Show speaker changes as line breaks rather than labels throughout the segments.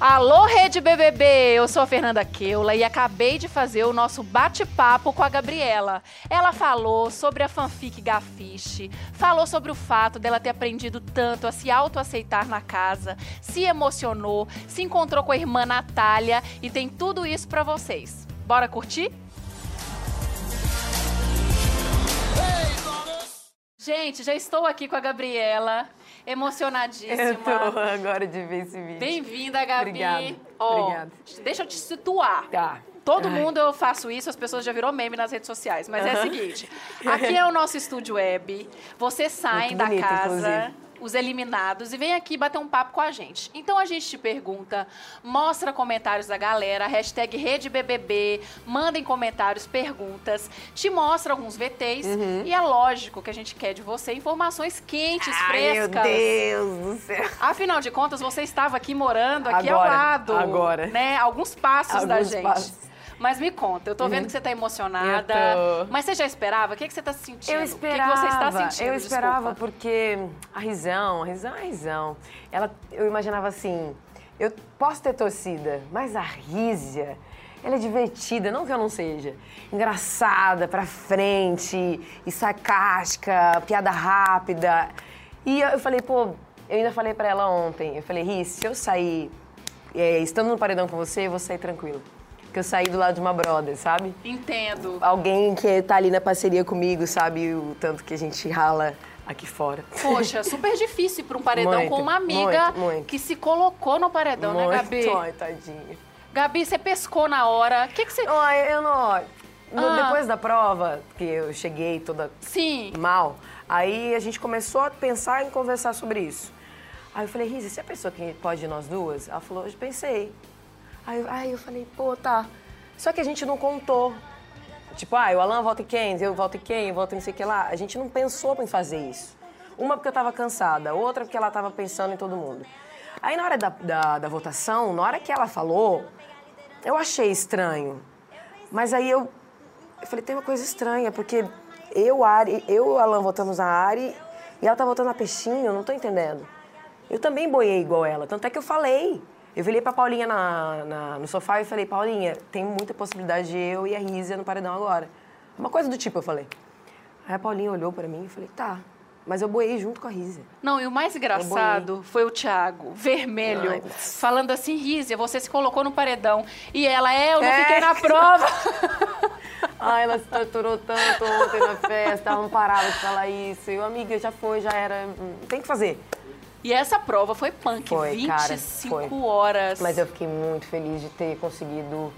Alô, Rede BBB! Eu sou a Fernanda Keula e acabei de fazer o nosso bate-papo com a Gabriela. Ela falou sobre a fanfic Gafiche, falou sobre o fato dela ter aprendido tanto a se autoaceitar na casa, se emocionou, se encontrou com a irmã Natália e tem tudo isso pra vocês. Bora curtir? Gente, já estou aqui com a Gabriela, emocionadíssima.
Eu tô agora de ver esse vídeo.
Bem-vinda, Gabi.
Obrigada. Obrigada.
Deixa eu te situar.
Tá.
Todo
Ai.
mundo eu faço isso, as pessoas já virou meme nas redes sociais. Mas é o seguinte: aqui é o nosso estúdio web. Vocês saem
Muito
da
bonito,
casa,
inclusive.
Os eliminados, e vem aqui bater um papo com a gente. Então a gente te pergunta, mostra comentários da galera, hashtag RedeBBB, mandem comentários, perguntas, te mostra alguns VTs.
Uhum.
E é lógico que a gente quer de você informações quentes,
Ai, meu
frescas.
Deus do céu.
Afinal de contas, você estava aqui morando aqui ao
Agora,
lado.
agora.
Né? Alguns passos da
Alguns
gente.
passos.
Mas me conta, eu tô vendo que você tá emocionada.
Tô.
Mas você já esperava? O que, que você tá sentindo?
Eu
O que, que
esperava.
você está sentindo?
Eu esperava
Desculpa.
porque a Risão, a Risão é a Risão. Ela, eu imaginava assim, eu posso ter torcida, mas a Rízia, ela é divertida, não que eu não seja. Engraçada, pra frente, e sarcástica, piada rápida. E eu, falei, pô, eu ainda falei pra ela ontem, eu falei, Riz, se eu sair é, estando no paredão com você, eu vou sair tranquilo. Porque eu saí do lado de uma brother, sabe?
Entendo.
alguém que tá ali na parceria comigo, sabe o tanto que a gente rala aqui fora.
Poxa, super difícil para um paredão
Muito,
com uma amiga
muito, muito.
que se colocou no paredão, né, Gabi?
Ai, tadinha.
Gabi, você pescou na hora. O que, que você.
Ai, eu não... no-
Ah.
Depois da prova, que eu cheguei toda
Sim.
mal, aí a gente começou a pensar em conversar sobre isso. Aí eu falei, Risa, você é a pessoa que pode ir nós duas? Ela falou, eu pensei. Aí, eu- aí eu falei, pô, tá. Só que a gente não contou. Tipo, ah, o Alan volta em quem? Eu volto em quem? Eu volto em sei o que lá. A gente não pensou em fazer isso. Uma porque eu tava cansada, outra porque ela tava pensando em todo mundo. Aí na hora da, da, da votação, na hora que ela falou, eu achei estranho. Mas aí eu, eu falei, tem uma coisa estranha, porque eu, Ari, eu e Alan votamos na Ari e ela tá votando na Peixinho, eu não tô entendendo. Eu também boiei igual ela, tanto é que eu falei. Eu virei pra Paulinha na, na- no sofá e falei, Paulinha, tem muita possibilidade de eu e a Rízia no paredão agora. Uma coisa do tipo, eu falei. Aí a Paulinha olhou pra mim e falei, tá. Mas eu boiei junto com a Rízia.
Não, e o mais engraçado foi o Thiago, vermelho,
Ai, mas-
falando assim, Rízia, você se colocou no paredão. E ela, é, eu não
É.
fiquei na prova.
Ai, ela se torturou tanto ontem na festa, ela não parava de falar isso. E o amiga já foi, já era. hum, Tem que fazer.
E essa prova foi punk,
Foi, cara,
25
foi.
horas.
Mas eu fiquei muito feliz de ter conseguido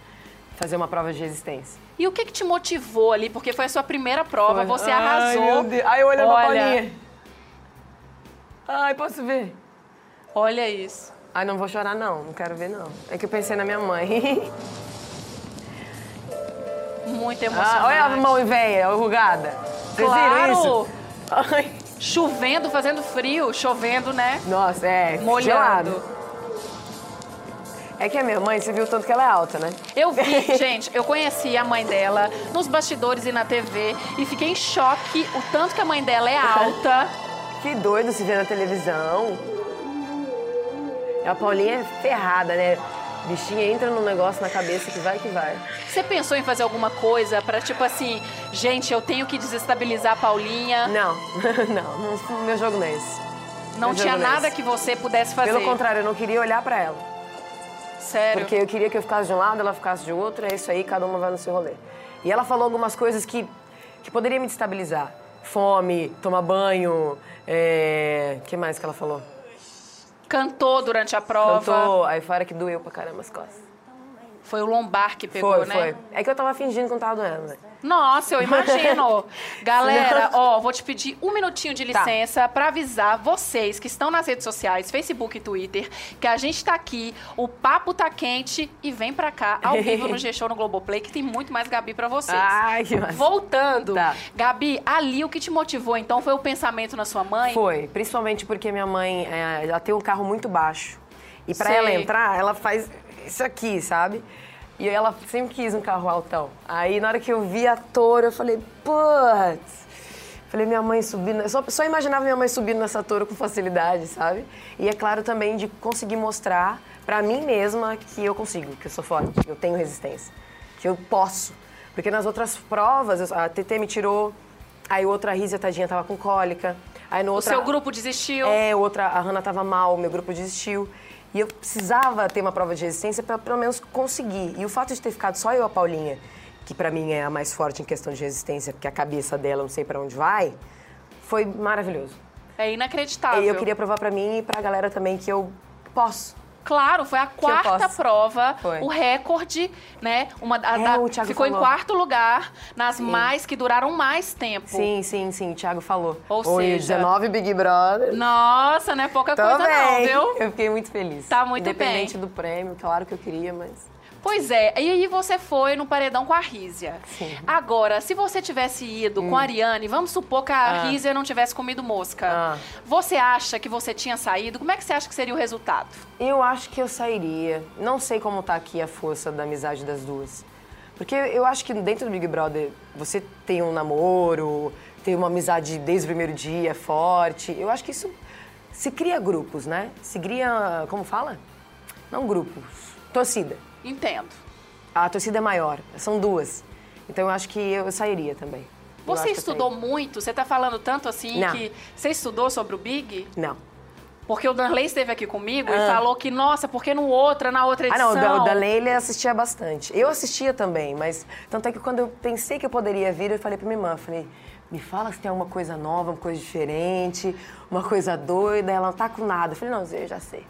fazer uma prova de resistência.
E o que, que te motivou ali? Porque foi a sua primeira prova,
Foi.
você
Ai,
arrasou.
meu Deus. Ai, eu olhando pra
Olha,
Paulinha. Ai, posso ver?
Olha isso.
Ai, não vou chorar, não. Não quero ver, não. É que eu pensei na minha mãe.
Muito emocionante.
Ah, olha a mão velha, enrugada. Vocês
Claro.
viram isso? Ai.
Chovendo, fazendo frio, chovendo, né?
Nossa, é.
Molhando.
gelado. É que a minha mãe, você viu o tanto que ela é alta, né?
Eu vi, gente, eu conheci a mãe dela nos bastidores e na TV e fiquei em choque o tanto que a mãe dela é alta.
Que doido se ver na televisão. A Paulinha é ferrada, né? Bichinha entra num negócio na cabeça que vai que vai.
Você pensou em fazer alguma coisa pra, tipo assim, gente, eu tenho que desestabilizar a Paulinha?
Não, não, meu jogo não é esse.
Não
meu
tinha
é
nada que você pudesse fazer.
Pelo contrário, eu não queria olhar pra ela.
Sério.
Porque eu queria que eu ficasse de um lado, ela ficasse de outro, é isso aí, cada uma vai no seu rolê. E ela falou algumas coisas que, que poderiam me destabilizar. Fome, tomar banho, é... que mais que ela falou?
Cantou durante a prova.
Cantou, aí fora que doeu pra caramba as costas.
Foi o lombar que pegou,
foi,
né?
foi. É que eu tava fingindo que não tava doendo?
Nossa, eu imagino. Galera, ó, vou te pedir um minutinho de
Tá.
licença pra avisar vocês que estão nas redes sociais, Facebook e Twitter, que a gente tá aqui, o papo tá quente e vem pra cá, ao vivo no G-Show no Globoplay, que tem muito mais Gabi pra vocês.
Ai, que massa.
Voltando,
Tá.
Gabi, ali o que te motivou então foi o pensamento na sua mãe?
Foi, principalmente porque minha mãe, é, ela tem um carro muito baixo. E pra
Sei.
ela entrar, ela faz isso aqui, sabe? E ela sempre quis um carro altão. Aí na hora que eu vi a Toro, eu falei, putz, Falei, minha mãe subindo. Só, só imaginava minha mãe subindo nessa torre com facilidade, sabe? E é claro também de conseguir mostrar pra mim mesma que eu consigo, que eu sou forte, que eu tenho resistência, que eu posso. Porque nas outras provas, a TT me tirou, aí outra Rízia, tadinha, tava com cólica. Aí no
O
outra,
seu grupo desistiu?
É, outra, a Hanna tava mal, meu grupo desistiu. E eu precisava ter uma prova de resistência para pelo menos conseguir. E o fato de ter ficado só eu e a Paulinha, que pra mim é a mais forte em questão de resistência, porque a cabeça dela não sei pra onde vai, foi maravilhoso.
É inacreditável.
E eu queria provar pra mim e pra galera também que eu posso.
Claro, foi a quarta prova,
Foi.
o recorde, né? Uma, a
É,
da-
o Thiago
ficou em
falou.
quarto lugar nas mais que duraram mais tempo.
Sim, sim, sim, o Thiago falou.
Ou
Oi,
seja-
19 Big Brother.
Nossa, não é pouca coisa não,
Também.
viu?
Eu fiquei muito feliz.
Tá muito
Independente
bem.
do prêmio, claro que eu queria, mas.
Pois é, e aí você foi no paredão com a Rízia.
Sim.
Agora, se você tivesse ido com a Ariane, vamos supor que a
Ah.
Rízia não tivesse comido mosca.
Ah.
Você acha que você tinha saído? Como é que você acha que seria o resultado?
Eu acho que eu sairia. Não sei como tá aqui a força da amizade das duas. Porque eu acho que dentro do Big Brother você tem um namoro, tem uma amizade desde o primeiro dia forte. Eu acho que isso se cria grupos, né? Se cria, como fala? Não grupos, torcida.
Entendo.
A torcida é maior, são duas. Então eu acho que eu sairia também.
Você estudou muito? Você tá falando tanto assim
Não.
que você estudou sobre o Big?
Não.
Porque o Danley esteve aqui comigo e
Ah.
falou que, nossa, porque no outra, na outra
Ah,
edição...
não, o da, o da Leila assistia bastante. Eu assistia também, mas tanto é que quando eu pensei que eu poderia vir, eu falei pra minha irmã, falei, me fala se tem alguma coisa nova, uma coisa diferente, uma coisa doida. Ela não tá com nada. Eu falei, não, eu já sei.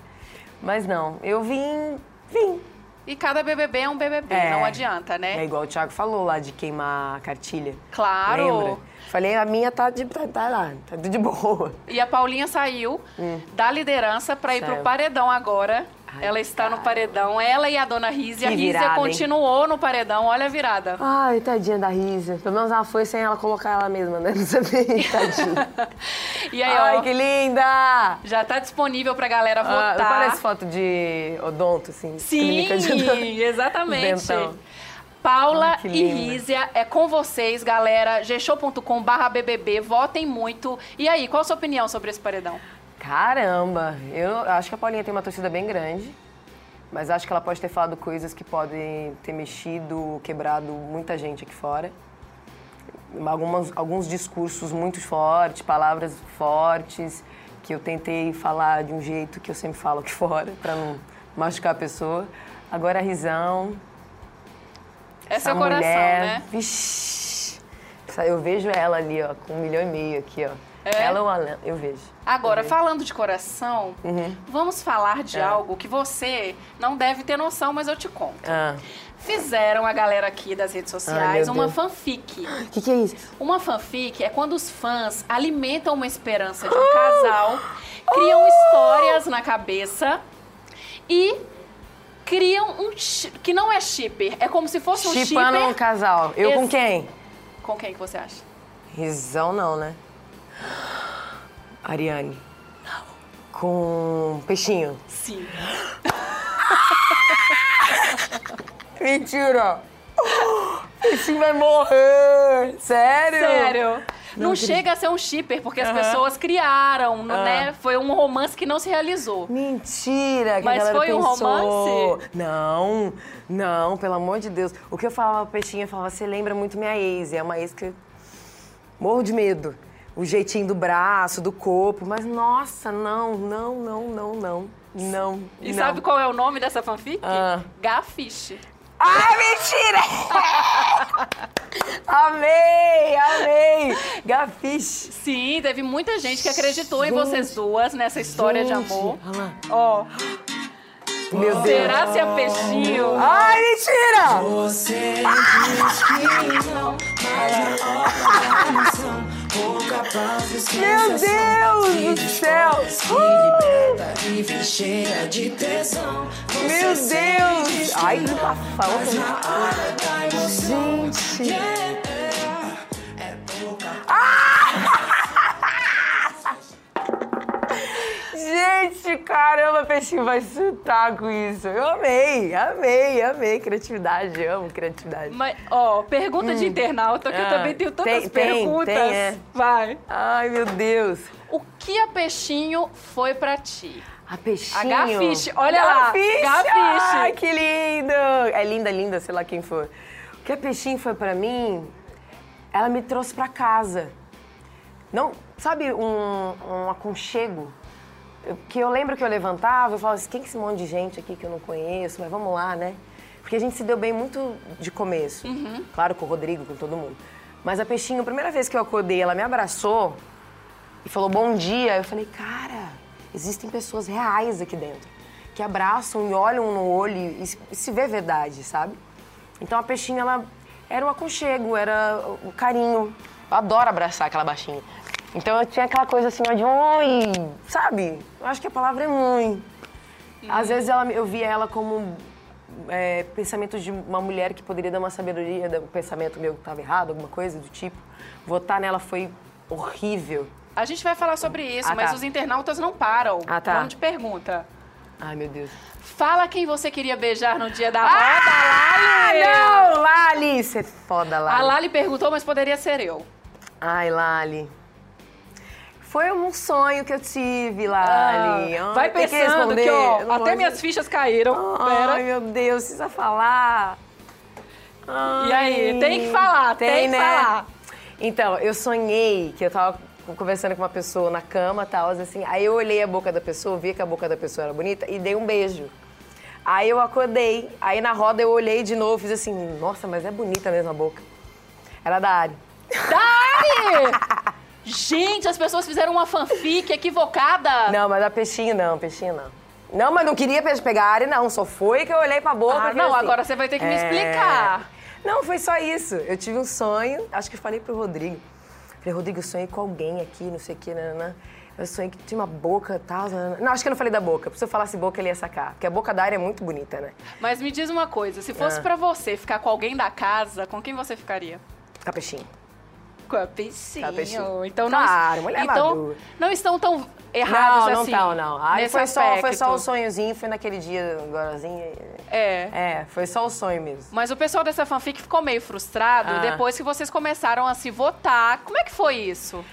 Mas não, eu vim, vim.
E cada BBB é um BBB,
É.
não adianta, né?
É igual o Thiago falou lá de queimar a cartilha.
Claro.
Lembra? Falei, a minha tá, de, tá, tá lá, tá de boa.
E a Paulinha saiu da liderança pra ir pro paredão agora.
Ai,
ela está no
cara.
paredão, ela e a dona Rízia. A Rízia
virada, hein?
continuou no paredão, olha a virada.
Ai, tadinha da Risa. Pelo menos ela foi sem ela colocar ela mesma, né? Não sabia, tadinha.
E aí,
Ai,
ó,
que linda!
já tá disponível pra galera
Ah,
votar.
não parece foto de odonto, assim?
Sim,
de
exatamente.
Dentão.
Paula
Ai,
e. Rízia, é com vocês, galera. gshow.com barra BBB, votem muito. E aí, qual a sua opinião sobre esse paredão?
Caramba! Eu acho que a Paulinha tem uma torcida bem grande, mas acho que ela pode ter falado coisas que podem ter mexido, quebrado muita gente aqui fora. Algumas, alguns discursos muito fortes, palavras fortes, que eu tentei falar de um jeito que eu sempre falo aqui fora, pra não machucar a pessoa. Agora a risão.
É
essa
seu coração,
mulher,
né?
Vixi, eu vejo ela ali, ó, com um milhão e meio aqui, ó.
É?
Ela ou a Alan, eu vejo.
Agora,
Eu vejo.
falando de coração,
Uhum.
vamos falar de
É.
algo que você não deve ter noção, mas eu te conto.
Ah,
Fizeram a galera aqui das redes sociais
meu
uma
Deus.
fanfic.
o que, que é isso?
Uma fanfic é quando os fãs alimentam uma esperança de um casal, criam histórias na cabeça e criam um que não é shipper, é como se fosse um
Chipando um
shipper.
casal. Eu com
Ex-
quem?
Com quem que você acha?
Risão não, né? Ariane. Não. Com peixinho.
Sim.
Mentira! Peixinho vai morrer! Sério?
Sério. Não,
Não
chega a ser um shipper, porque as pessoas criaram,
Ah.
né? Foi um romance que não se realizou.
Mentira! Que
Mas foi um
pensou.
romance?
Não, não, pelo amor de Deus. O que eu falava pra Peixinho, eu falava, você lembra muito minha ex. É uma ex que morro de medo. O jeitinho do braço, do corpo. Mas, nossa, não, não, não, não, não. Não,
E
não.
sabe qual é o nome dessa fanfic?
Ah.
Gafiche.
Ai, mentira! amei, amei! Gafiche.
Sim, teve muita gente que acreditou em
Gente.
vocês duas nessa história de
Gente,
amor.
olha lá.
Ó,
Meu Deus.
será se é peixinho?
Ai, mentira!
Você diz que não,
Meu Deus do céu!
Você
Meu Deus! Ai, que bafão! Gente! Gente! Caramba, peixinho vai surtar com isso. Eu amei, amei, amei. Criatividade, amo criatividade.
Mas, ó, pergunta de internauta, que eu
Ah,
também tenho tantas
tem- tem,
perguntas.
tem, é.
Vai.
Ai, meu Deus.
O que a peixinho foi pra ti?
A peixinho.
A Gafiche, olha lá,
Gafiche.
Gafiche.
Ai, que lindo. É linda, linda, sei lá quem for. O que a peixinho foi pra mim, ela me trouxe pra casa. Não, sabe, um, um aconchego? Que eu lembro que eu levantava, eu falava assim, quem que é esse monte de gente aqui que eu não conheço? Mas vamos lá, né? Porque a gente se deu bem muito de começo. Claro, com o Rodrigo, com todo mundo. Mas a Peixinho, a primeira vez que eu acordei, ela me abraçou e falou bom dia. Eu falei, cara, existem pessoas reais aqui dentro. Que abraçam e olham no olho e, se- vê verdade, sabe? Então a Peixinho, ela era o aconchego, era o carinho. Eu adoro abraçar aquela baixinha. Então eu tinha aquela coisa assim, ó, de oi, sabe? Eu acho que a palavra é mãe. Às vezes ela, eu via ela como é, pensamento de uma mulher que poderia dar uma sabedoria, um pensamento meu que estava errado, alguma coisa do tipo. Votar nela foi horrível.
A gente vai falar sobre isso,
Ah,
mas
tá.
os internautas não param.
Ah, tá.
Vamos de pergunta.
Ai, meu Deus.
Fala quem você queria beijar no dia da
Ah,
roda, Lali!
não! Lali! Você é foda, Lali.
A Lali perguntou, mas poderia ser eu.
Ai, Lali. Foi um sonho que eu tive, Lali.
Ah,
Ai,
vai
tem que
pensando
responder.
que, ó, até minhas fichas caíram. Pera.
Ai, meu Deus, precisa falar.
E aí, tem que falar, tem que falar.
Então, eu sonhei que eu tava conversando com uma pessoa na cama tal, assim. Aí eu olhei a boca da pessoa, vi que a boca da pessoa era bonita e dei um beijo. Aí eu acordei, aí na roda eu olhei de novo, fiz assim, nossa, mas é bonita mesmo a boca. Era da Ari.
Dari! Gente, as pessoas fizeram uma fanfic equivocada.
Não, mas a peixinho não, peixinho não. Não, mas não queria pe- pegar a Ari, não. Só foi que eu olhei pra boca.
Ah, não,
assim.
agora você vai ter que me
É.
explicar.
Não, foi só isso. Eu tive um sonho, acho que falei pro Rodrigo. Falei, Rodrigo, eu sonhei com alguém aqui, não sei o que, nananã. Eu sonhei que tinha uma boca e tal. Não, acho que eu não falei da boca. Se eu falasse boca, ele ia sacar. Porque a boca da Ari é muito bonita, né?
Mas me diz uma coisa, se fosse
Ah.
pra você ficar com alguém da casa, com quem você ficaria?
Com
Com a Peixinho. Então
Claro,
não, então
madura.
não estão tão errados
não, não
assim.
não. Aí
nesse
foi só, foi só um sonhozinho, foi naquele dia, agorazinho.
É.
É, foi só o sonho mesmo.
Mas o pessoal dessa fanfic ficou meio frustrado
Ah.
depois que vocês começaram a se votar. Como é que foi isso?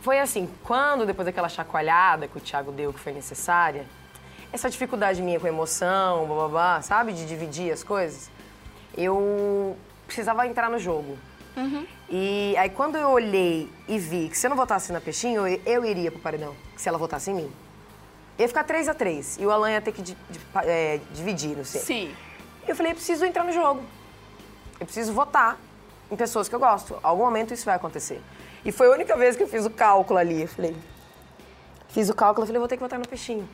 Foi assim, quando depois daquela chacoalhada que o Thiago deu, que foi necessária, essa dificuldade minha com emoção, blá, blá, blá, sabe, de dividir as coisas, eu precisava entrar no jogo. E aí quando eu olhei e vi que se eu não votasse na Peixinho, eu, eu iria pro paredão, se ela votasse em mim. Ia ficar 3 a 3 e o Alan ia ter que di- di- é, dividir, não sei.
Sim.
Eu falei, eu preciso entrar no jogo. Eu preciso votar em pessoas que eu gosto. Algum momento isso vai acontecer. E foi a única vez que eu fiz o cálculo ali. Eu falei, fiz o cálculo, eu falei, vou ter que votar no peixinho.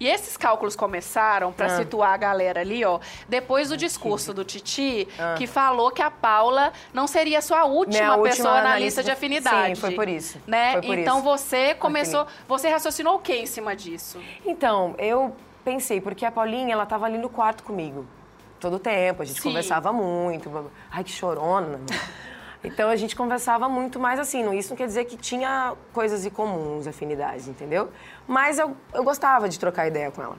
E esses cálculos começaram pra
Ah.
situar a galera ali, ó, depois do discurso do Titi,
Ah.
que falou que a Paula não seria sua última pessoa na lista de
de-
afinidade.
Sim, foi por isso.
Né?
Por
então
isso.
você começou, você raciocinou o que em cima disso?
Então, eu pensei, porque a Paulinha, ela tava ali no quarto comigo. Todo o tempo, a gente
Sim.
conversava muito. Ai, que chorona. Então a gente conversava muito, mas assim, isso não quer dizer que tinha coisas em comuns, afinidades, entendeu? Mas eu, eu gostava de trocar ideia com ela.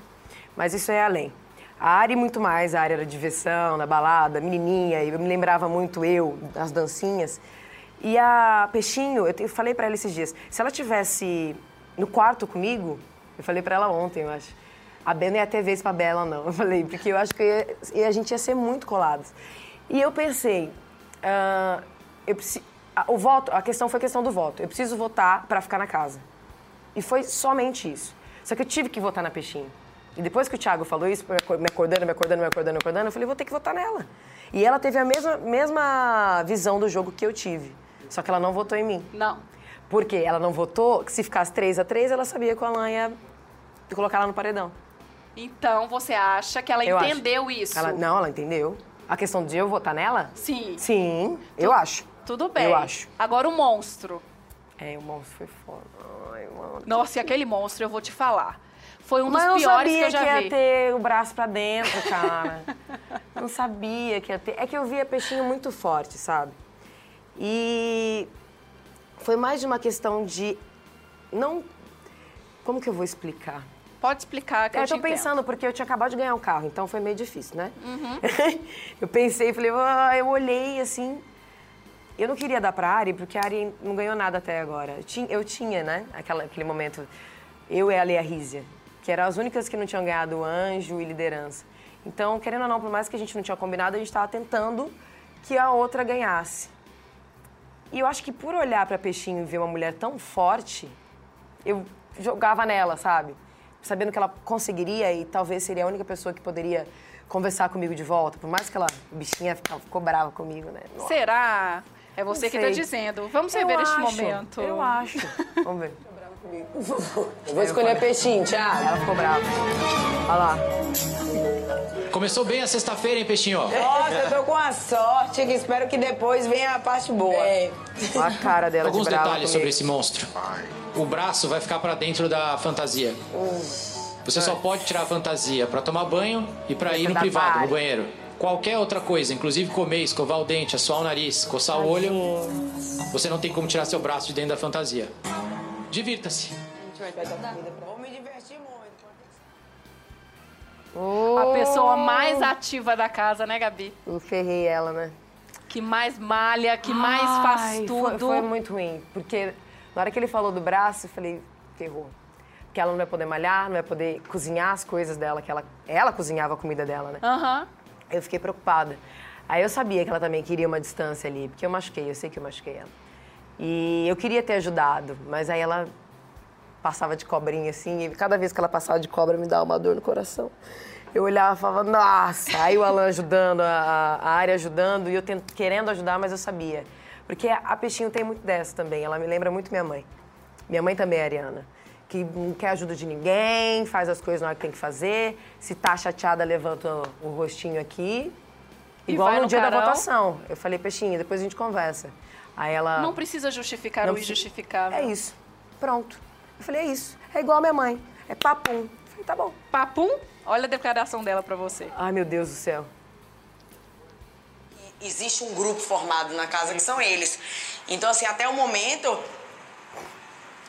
Mas isso é além. A Ari muito mais, a área era diversão, na balada, menininha, eu me lembrava muito eu, das dancinhas. E a Peixinho, eu te- eu falei pra ela esses dias, se ela tivesse no quarto comigo, eu falei pra ela ontem, eu acho, a Bela não ia ter vez pra Bela, não. Eu falei, porque eu acho que ia- a gente ia ser muito colados. E eu pensei, ah, eu preci- a- o voto, a questão foi a questão do voto. Eu preciso votar pra ficar na casa. E foi somente isso. Só que eu tive que votar na Peixinho. E depois que o Thiago falou isso, me acor- me acordando, me acordando, me acordando, me acordando, eu falei, vou ter que votar nela. E ela teve a mesma, mesma visão do jogo que eu tive. Só que ela não votou em mim.
Não.
Porque ela não votou, que se ficasse 3 a 3 ela sabia que o Alan ia colocar ela no paredão.
Então você acha que ela
Eu acho.
entendeu isso?
Ela, não, ela entendeu. A questão de eu votar nela?
Sim.
Sim, eu acho.
Tudo bem.
Eu acho.
Agora o monstro.
É, o monstro foi foda. Ai, mano.
Nossa, e aquele monstro, eu vou te falar. Foi um dos
Mas eu não
piores
sabia
que eu já
ia
vi.
ter o braço pra dentro, cara. não sabia que ia ter. É que eu via peixinho muito forte, sabe? E foi mais de uma questão de não Como que eu vou explicar?
Pode explicar que eu,
eu
te
tô
entendo.
pensando, porque eu tinha acabado de ganhar um carro, então foi meio difícil, né?
Uhum.
eu pensei, falei, ah, eu olhei assim. Eu não queria dar pra Ari, porque a Ari não ganhou nada até agora. Eu tinha, né, aquela, aquele momento, eu, e a Rízia, que eram as únicas que não tinham ganhado anjo e liderança. Então, querendo ou não, por mais que a gente não tinha combinado, a gente estava tentando que a outra ganhasse. E eu acho que por olhar pra Peixinho e ver uma mulher tão forte, eu jogava nela, sabe? Sabendo que ela conseguiria e talvez seria a única pessoa que poderia conversar comigo de volta. Por mais que ela, bichinha, ficou brava comigo, né? Nossa.
Será? É você que está dizendo. Vamos
Eu
rever este momento.
Eu acho. Vamos ver. Eu vou escolher peixinho, Thiago. Ela ficou brava. Olha lá.
Começou bem a sexta-feira, hein, Peixinho?
Nossa, eu tô com a sorte que espero que depois venha a parte boa.
Olha a cara dela
Alguns
de brava
detalhes
comigo.
sobre esse monstro. O braço vai ficar pra dentro da fantasia. Você só pode tirar a fantasia pra tomar banho e pra ir no privado, no banheiro. Qualquer outra coisa, inclusive comer, escovar o dente, assoar o nariz, coçar o olho, você não tem como tirar seu braço de dentro da fantasia. Divirta-se.
Vou me divertir muito.
A pessoa mais ativa da casa, né, Gabi?
Eu ferrei ela, né?
Que mais malha, que mais faz
Ai,
tudo.
Foi, foi muito ruim, porque na hora que ele falou do braço, eu falei, ferrou. Porque ela não vai poder malhar, não vai poder cozinhar as coisas dela, que ela, ela cozinhava a comida dela, né?
Aham.
Eu fiquei preocupada. Aí eu sabia que ela também queria uma distância ali, porque eu machuquei, eu sei que eu machuquei ela. E eu queria ter ajudado, mas aí ela passava de cobrinha assim, e cada vez que ela passava de cobra me dava uma dor no coração. Eu olhava e falava, nossa! Aí o Alan ajudando, a, a área ajudando, e eu tent- querendo ajudar, mas eu sabia. Porque a Peixinho tem muito dessa também, ela me lembra muito minha mãe. Minha mãe também é ariana. Que não quer ajuda de ninguém, faz as coisas na hora que tem que fazer. Se tá chateada, levanta o, rostinho aqui.
E
Igual no,
no
dia da
carão.
votação. Eu falei, Peixinho, depois a gente conversa. Aí ela.
Não precisa justificar
Não
o
precisa-
injustificável.
É isso. Pronto. Eu falei, é isso. É igual a minha mãe. É papum. Eu falei, tá bom.
Papum, olha a declaração dela pra você.
Ai, meu Deus do céu.
Existe um grupo formado na casa que são eles. Então, assim, até o momento,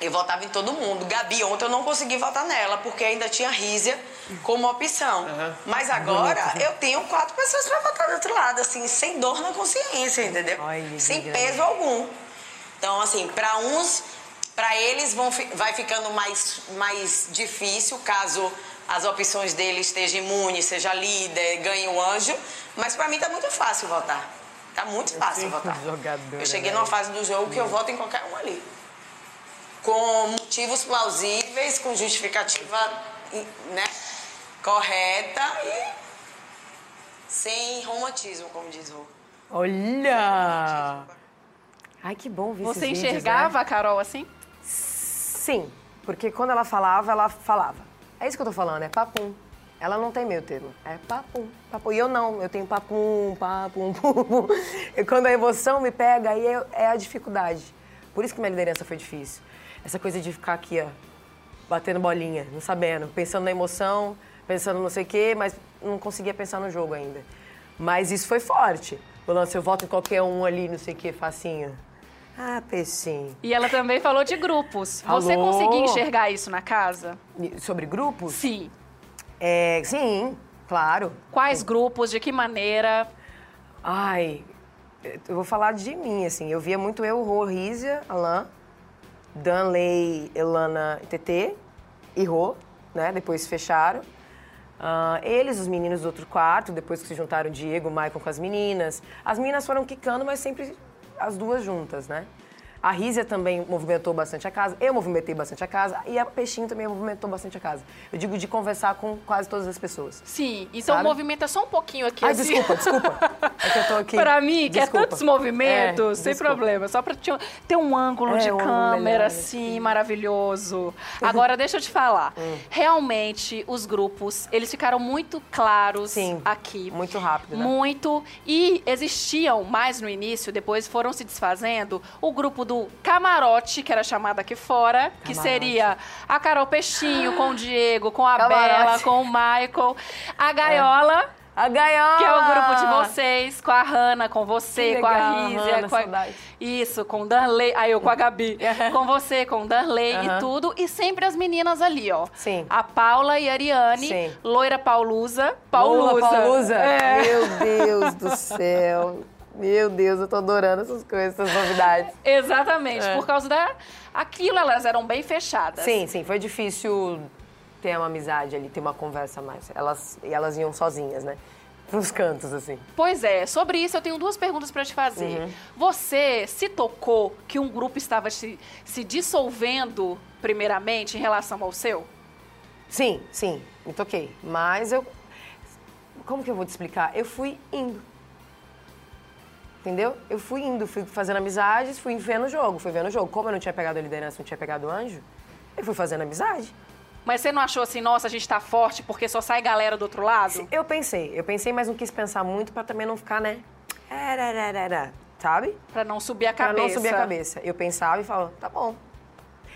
eu votava em todo mundo. Gabi, ontem eu não consegui votar nela, porque ainda tinha Rízia como opção. Mas agora eu tenho quatro pessoas pra votar do outro lado, assim, sem dor na consciência, entendeu? Sem
grande.
peso algum. Então, assim, pra uns, pra eles vão, fi- vai ficando mais, mais difícil caso as opções dele estejam imune, seja líder, ganhe o anjo. Mas pra mim tá muito fácil votar. Tá muito fácil votar.
jogadora,
eu cheguei
né?
numa fase do jogo que eu voto em qualquer um ali. Com motivos plausíveis, com justificativa né, correta e sem romantismo, como diz o.
Olha! Ai, que bom ver
Você
esses vídeos,
enxergava
né?
a Carol assim?
Sim, porque quando ela falava, ela falava. É isso que eu tô falando, é papum. Ela não tem meio termo. É papum, papum. E eu não, eu tenho papum, papum, pum, pum. E quando a emoção me pega, aí é, é a dificuldade. Por isso que minha liderança foi difícil. Essa coisa de ficar aqui, ó, batendo bolinha, não sabendo, pensando na emoção, pensando não sei o quê, mas não conseguia pensar no jogo ainda. Mas isso foi forte. O lance, eu voto em qualquer um ali, não sei o quê, facinho. Ah, peixinho.
E ela também falou de grupos. Você
Falou.
conseguia enxergar isso na casa?
Sobre grupos?
Sim.
É, sim, claro.
Quais grupos? De que maneira?
Ai, eu vou falar de mim, assim. Eu via muito eu, Rô, Rízia, Alain, Danley, Elana TT e Rô, né? Depois fecharam. Ah, eles, os meninos do outro quarto, depois que se juntaram Diego, Michael com as meninas. As meninas foram quicando, mas sempre as duas juntas, né? A Rízia também movimentou bastante a casa, eu movimentei bastante a casa e a Peixinho também movimentou bastante a casa. Eu digo de conversar com quase todas as pessoas.
Sim. Então
Sabe?
movimenta só um pouquinho aqui.
Ai,
assim.
desculpa, desculpa. É que eu tô aqui.
Pra mim, que é
Desculpa.
tantos movimentos,
É,
sem
desculpa.
problema. Só pra te- ter um ângulo
É,
de câmera,
melhor,
assim, maravilhoso. Agora, deixa eu te falar.
Hum.
Realmente, os grupos, eles ficaram muito claros
Sim,
aqui.
muito rápido, né?
Muito. E existiam mais no início, depois foram se desfazendo, o grupo do camarote, que era chamado aqui fora, que
Camarote.
seria a Carol Peixinho com o Diego, com a
Camarote.
Bela, com o Michael, a Gaiola.
A gaiola!
Que é o grupo de vocês, com a Hanna, com você,
Que
com a Rízia,
Hanna,
com a...
saudade.
Isso, com o Darley. Aí eu com a Gabi. com você, com o Darley e tudo. E sempre as meninas ali, ó.
Sim.
A Paula e a Ariane,
Sim.
loira Paulusa. Paulusa.
Paulusa?
É.
Meu Deus do céu. Meu Deus, eu tô adorando essas coisas, essas novidades.
Exatamente,
É.
por causa da. Aquilo, elas eram bem fechadas.
Sim, sim, foi difícil ter uma amizade ali, ter uma conversa mais. Elas, elas iam sozinhas, né? Pros cantos, assim.
Pois é, sobre isso eu tenho duas perguntas pra te fazer.
Uhum.
Você se tocou que um grupo estava se, se dissolvendo, primeiramente, em relação ao seu?
Sim, sim, me toquei. Mas eu. Como que eu vou te explicar? Eu fui indo. Entendeu? Eu fui indo, fui fazendo amizades, fui vendo o jogo, fui vendo o jogo. Como eu não tinha pegado a liderança, não tinha pegado o anjo, eu fui fazendo amizade.
Mas você não achou assim, nossa, a gente tá forte porque só sai galera do outro lado?
Eu pensei, eu pensei, mas não quis pensar muito pra também não ficar, né? Erararara, Sabe?
Pra não subir a
Pra
cabeça.
não subir a cabeça. Eu pensava e falava, tá bom.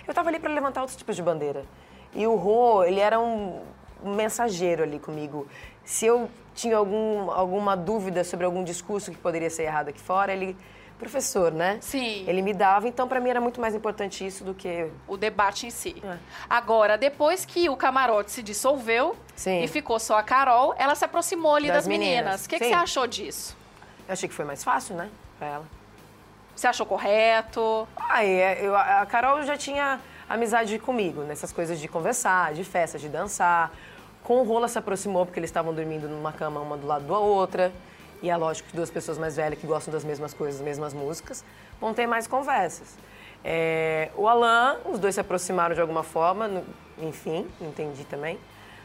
Eu tava ali pra levantar outros tipos de bandeira. E o Rô, ele era um mensageiro ali comigo. Se eu tinha algum, alguma dúvida sobre algum discurso que poderia ser errado aqui fora, ele... Professor, né?
Sim.
Ele me dava, então pra mim era muito mais importante isso do que...
O debate em si.
É.
Agora, depois que o camarote se dissolveu
Sim.
e ficou só a Carol, ela se aproximou ali das,
Das
meninas. O que, que você achou disso?
Eu achei que foi mais fácil, né? Pra ela.
Você achou correto?
Ah, é, eu, a Carol já tinha amizade comigo, nessas coisas de conversar, de festa, de dançar. Com o Rola se aproximou porque eles estavam dormindo numa cama uma do lado da outra. E é lógico que duas pessoas mais velhas que gostam das mesmas coisas, das mesmas músicas, vão ter mais conversas. É, o Alan, os dois se aproximaram de alguma forma, no- enfim, entendi também.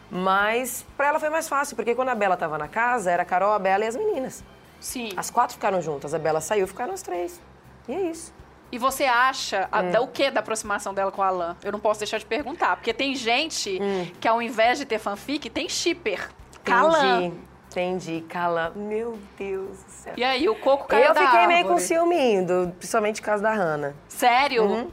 Mas pra ela foi mais fácil, porque quando a Bela estava na casa, era a Carol, a Bela e as meninas.
Sim.
As quatro ficaram juntas, a Bela saiu, ficaram as três. E é isso.
E você acha a-
Hum.
da- o que da aproximação dela com o Alan? Eu não posso deixar de perguntar, porque tem gente
Hum.
que ao invés de ter fanfic, tem shipper. Calan.
Entendi. Cala. Meu Deus do céu.
E aí, o coco caiu
Eu
da
fiquei meio com
árvore.
ciúminho, do- principalmente por causa da Hannah.
Sério?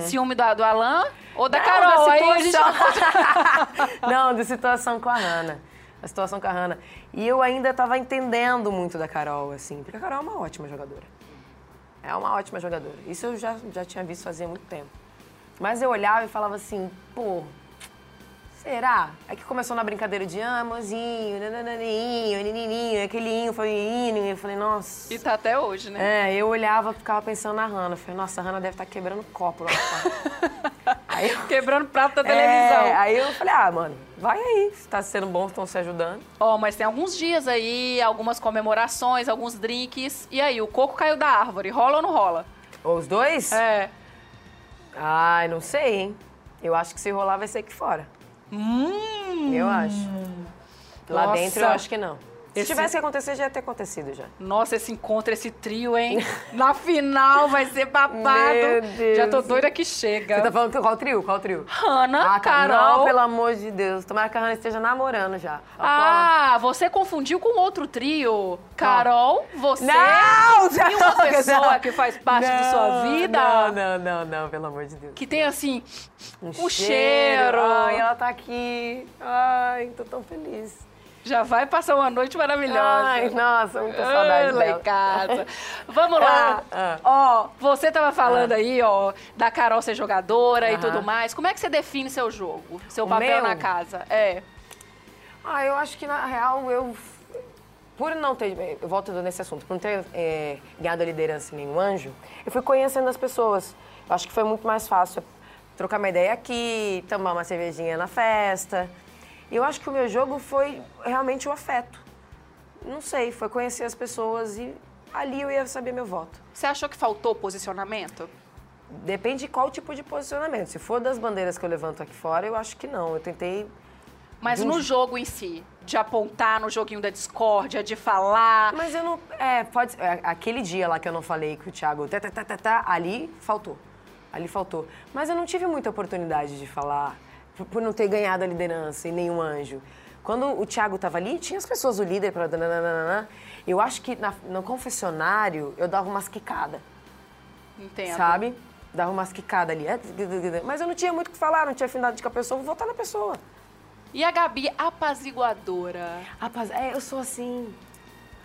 Ciúme do, do Alan ou da
Não,
Carol?
da
a gente...
Não, de situação com a Hannah. A situação com a Hannah. E eu ainda tava entendendo muito da Carol, assim, porque a Carol é uma ótima jogadora. É uma ótima jogadora. Isso eu já, já tinha visto fazia muito tempo. Mas eu olhava e falava assim, pô, será? É que começou na brincadeira de amorzinho, nanananinho, nenininho, aquele inho foi hino, e eu falei, nossa.
E tá até hoje, né?
É, eu olhava e ficava pensando na Hannah. Falei, nossa, a Hannah deve estar quebrando copo lá fora. aí, eu,
Quebrando prato da
é,
televisão.
aí eu falei, ah, mano, vai aí. Se tá sendo bom, estão se ajudando.
Ó, mas tem alguns dias aí, algumas comemorações, alguns drinks. E aí, o coco caiu da árvore. Rola ou não rola?
Ou os dois?
É.
Ai, não sei, hein? Eu acho que se rolar vai ser aqui fora.
Hum.
Eu acho. Lá
Nossa.
dentro eu acho que não. Se
Esse-
tivesse que acontecer, já ia ter acontecido já.
Nossa, esse encontro, esse trio, hein? Na final vai ser babado.
Meu Deus.
Já tô doida que chega.
Você tá falando qual trio? Qual trio?
Hannah,
Ah, tá.
Carol.
Não, pelo amor de Deus. Tomara que a Hannah esteja namorando já.
Ah, você confundiu com outro trio. Carol, você
Não!
e uma
não,
pessoa
não.
que faz parte de sua
Não,
vida.
Não, não, não, não, pelo amor de Deus.
Que tem assim,
Um
o cheiro.
Ai, ela tá aqui. Ai, tô tão feliz.
Já vai passar uma noite maravilhosa.
Ai, nossa, muita saudade
Ah, lá em casa. Vamos lá.
Ah,
Ó, você tava falando aí, ó, da Carol ser jogadora e tudo mais. Como é que você define seu jogo? Seu
O
papel
meu?
na casa? É.
Ah, eu acho que na real eu. Por não ter. Eu volto nesse assunto, por não ter é, ganhado a liderança em nenhum anjo, eu fui conhecendo as pessoas. Eu acho que foi muito mais fácil trocar uma ideia aqui, tomar uma cervejinha na festa. E eu acho que o meu jogo foi realmente o afeto. Não sei, foi conhecer as pessoas e ali eu ia saber meu voto.
Você achou que faltou posicionamento?
Depende de qual tipo de posicionamento. Se for das bandeiras que eu levanto aqui fora, eu acho que não. Eu tentei
Mas
De
no jogo em si, de apontar no joguinho da discórdia, de falar.
Mas eu não. É, pode. é, aquele dia lá que eu não falei que o Thiago. Tá, tá, tá, tá, tá, ali faltou. Ali faltou. Mas eu não tive muita oportunidade de falar, por, não ter ganhado a liderança e nenhum anjo. Quando o Thiago tava ali, tinha as pessoas, o líder, para. Eu acho que na- no confessionário eu dava umas quicadas,
Entendo.
sabe? Dava umas quicadas ali. É, Mas eu não tinha muito o que falar, não tinha afinidade com a pessoa, vou votar na pessoa.
E a Gabi apaziguadora?
Rapaz, é, eu sou assim.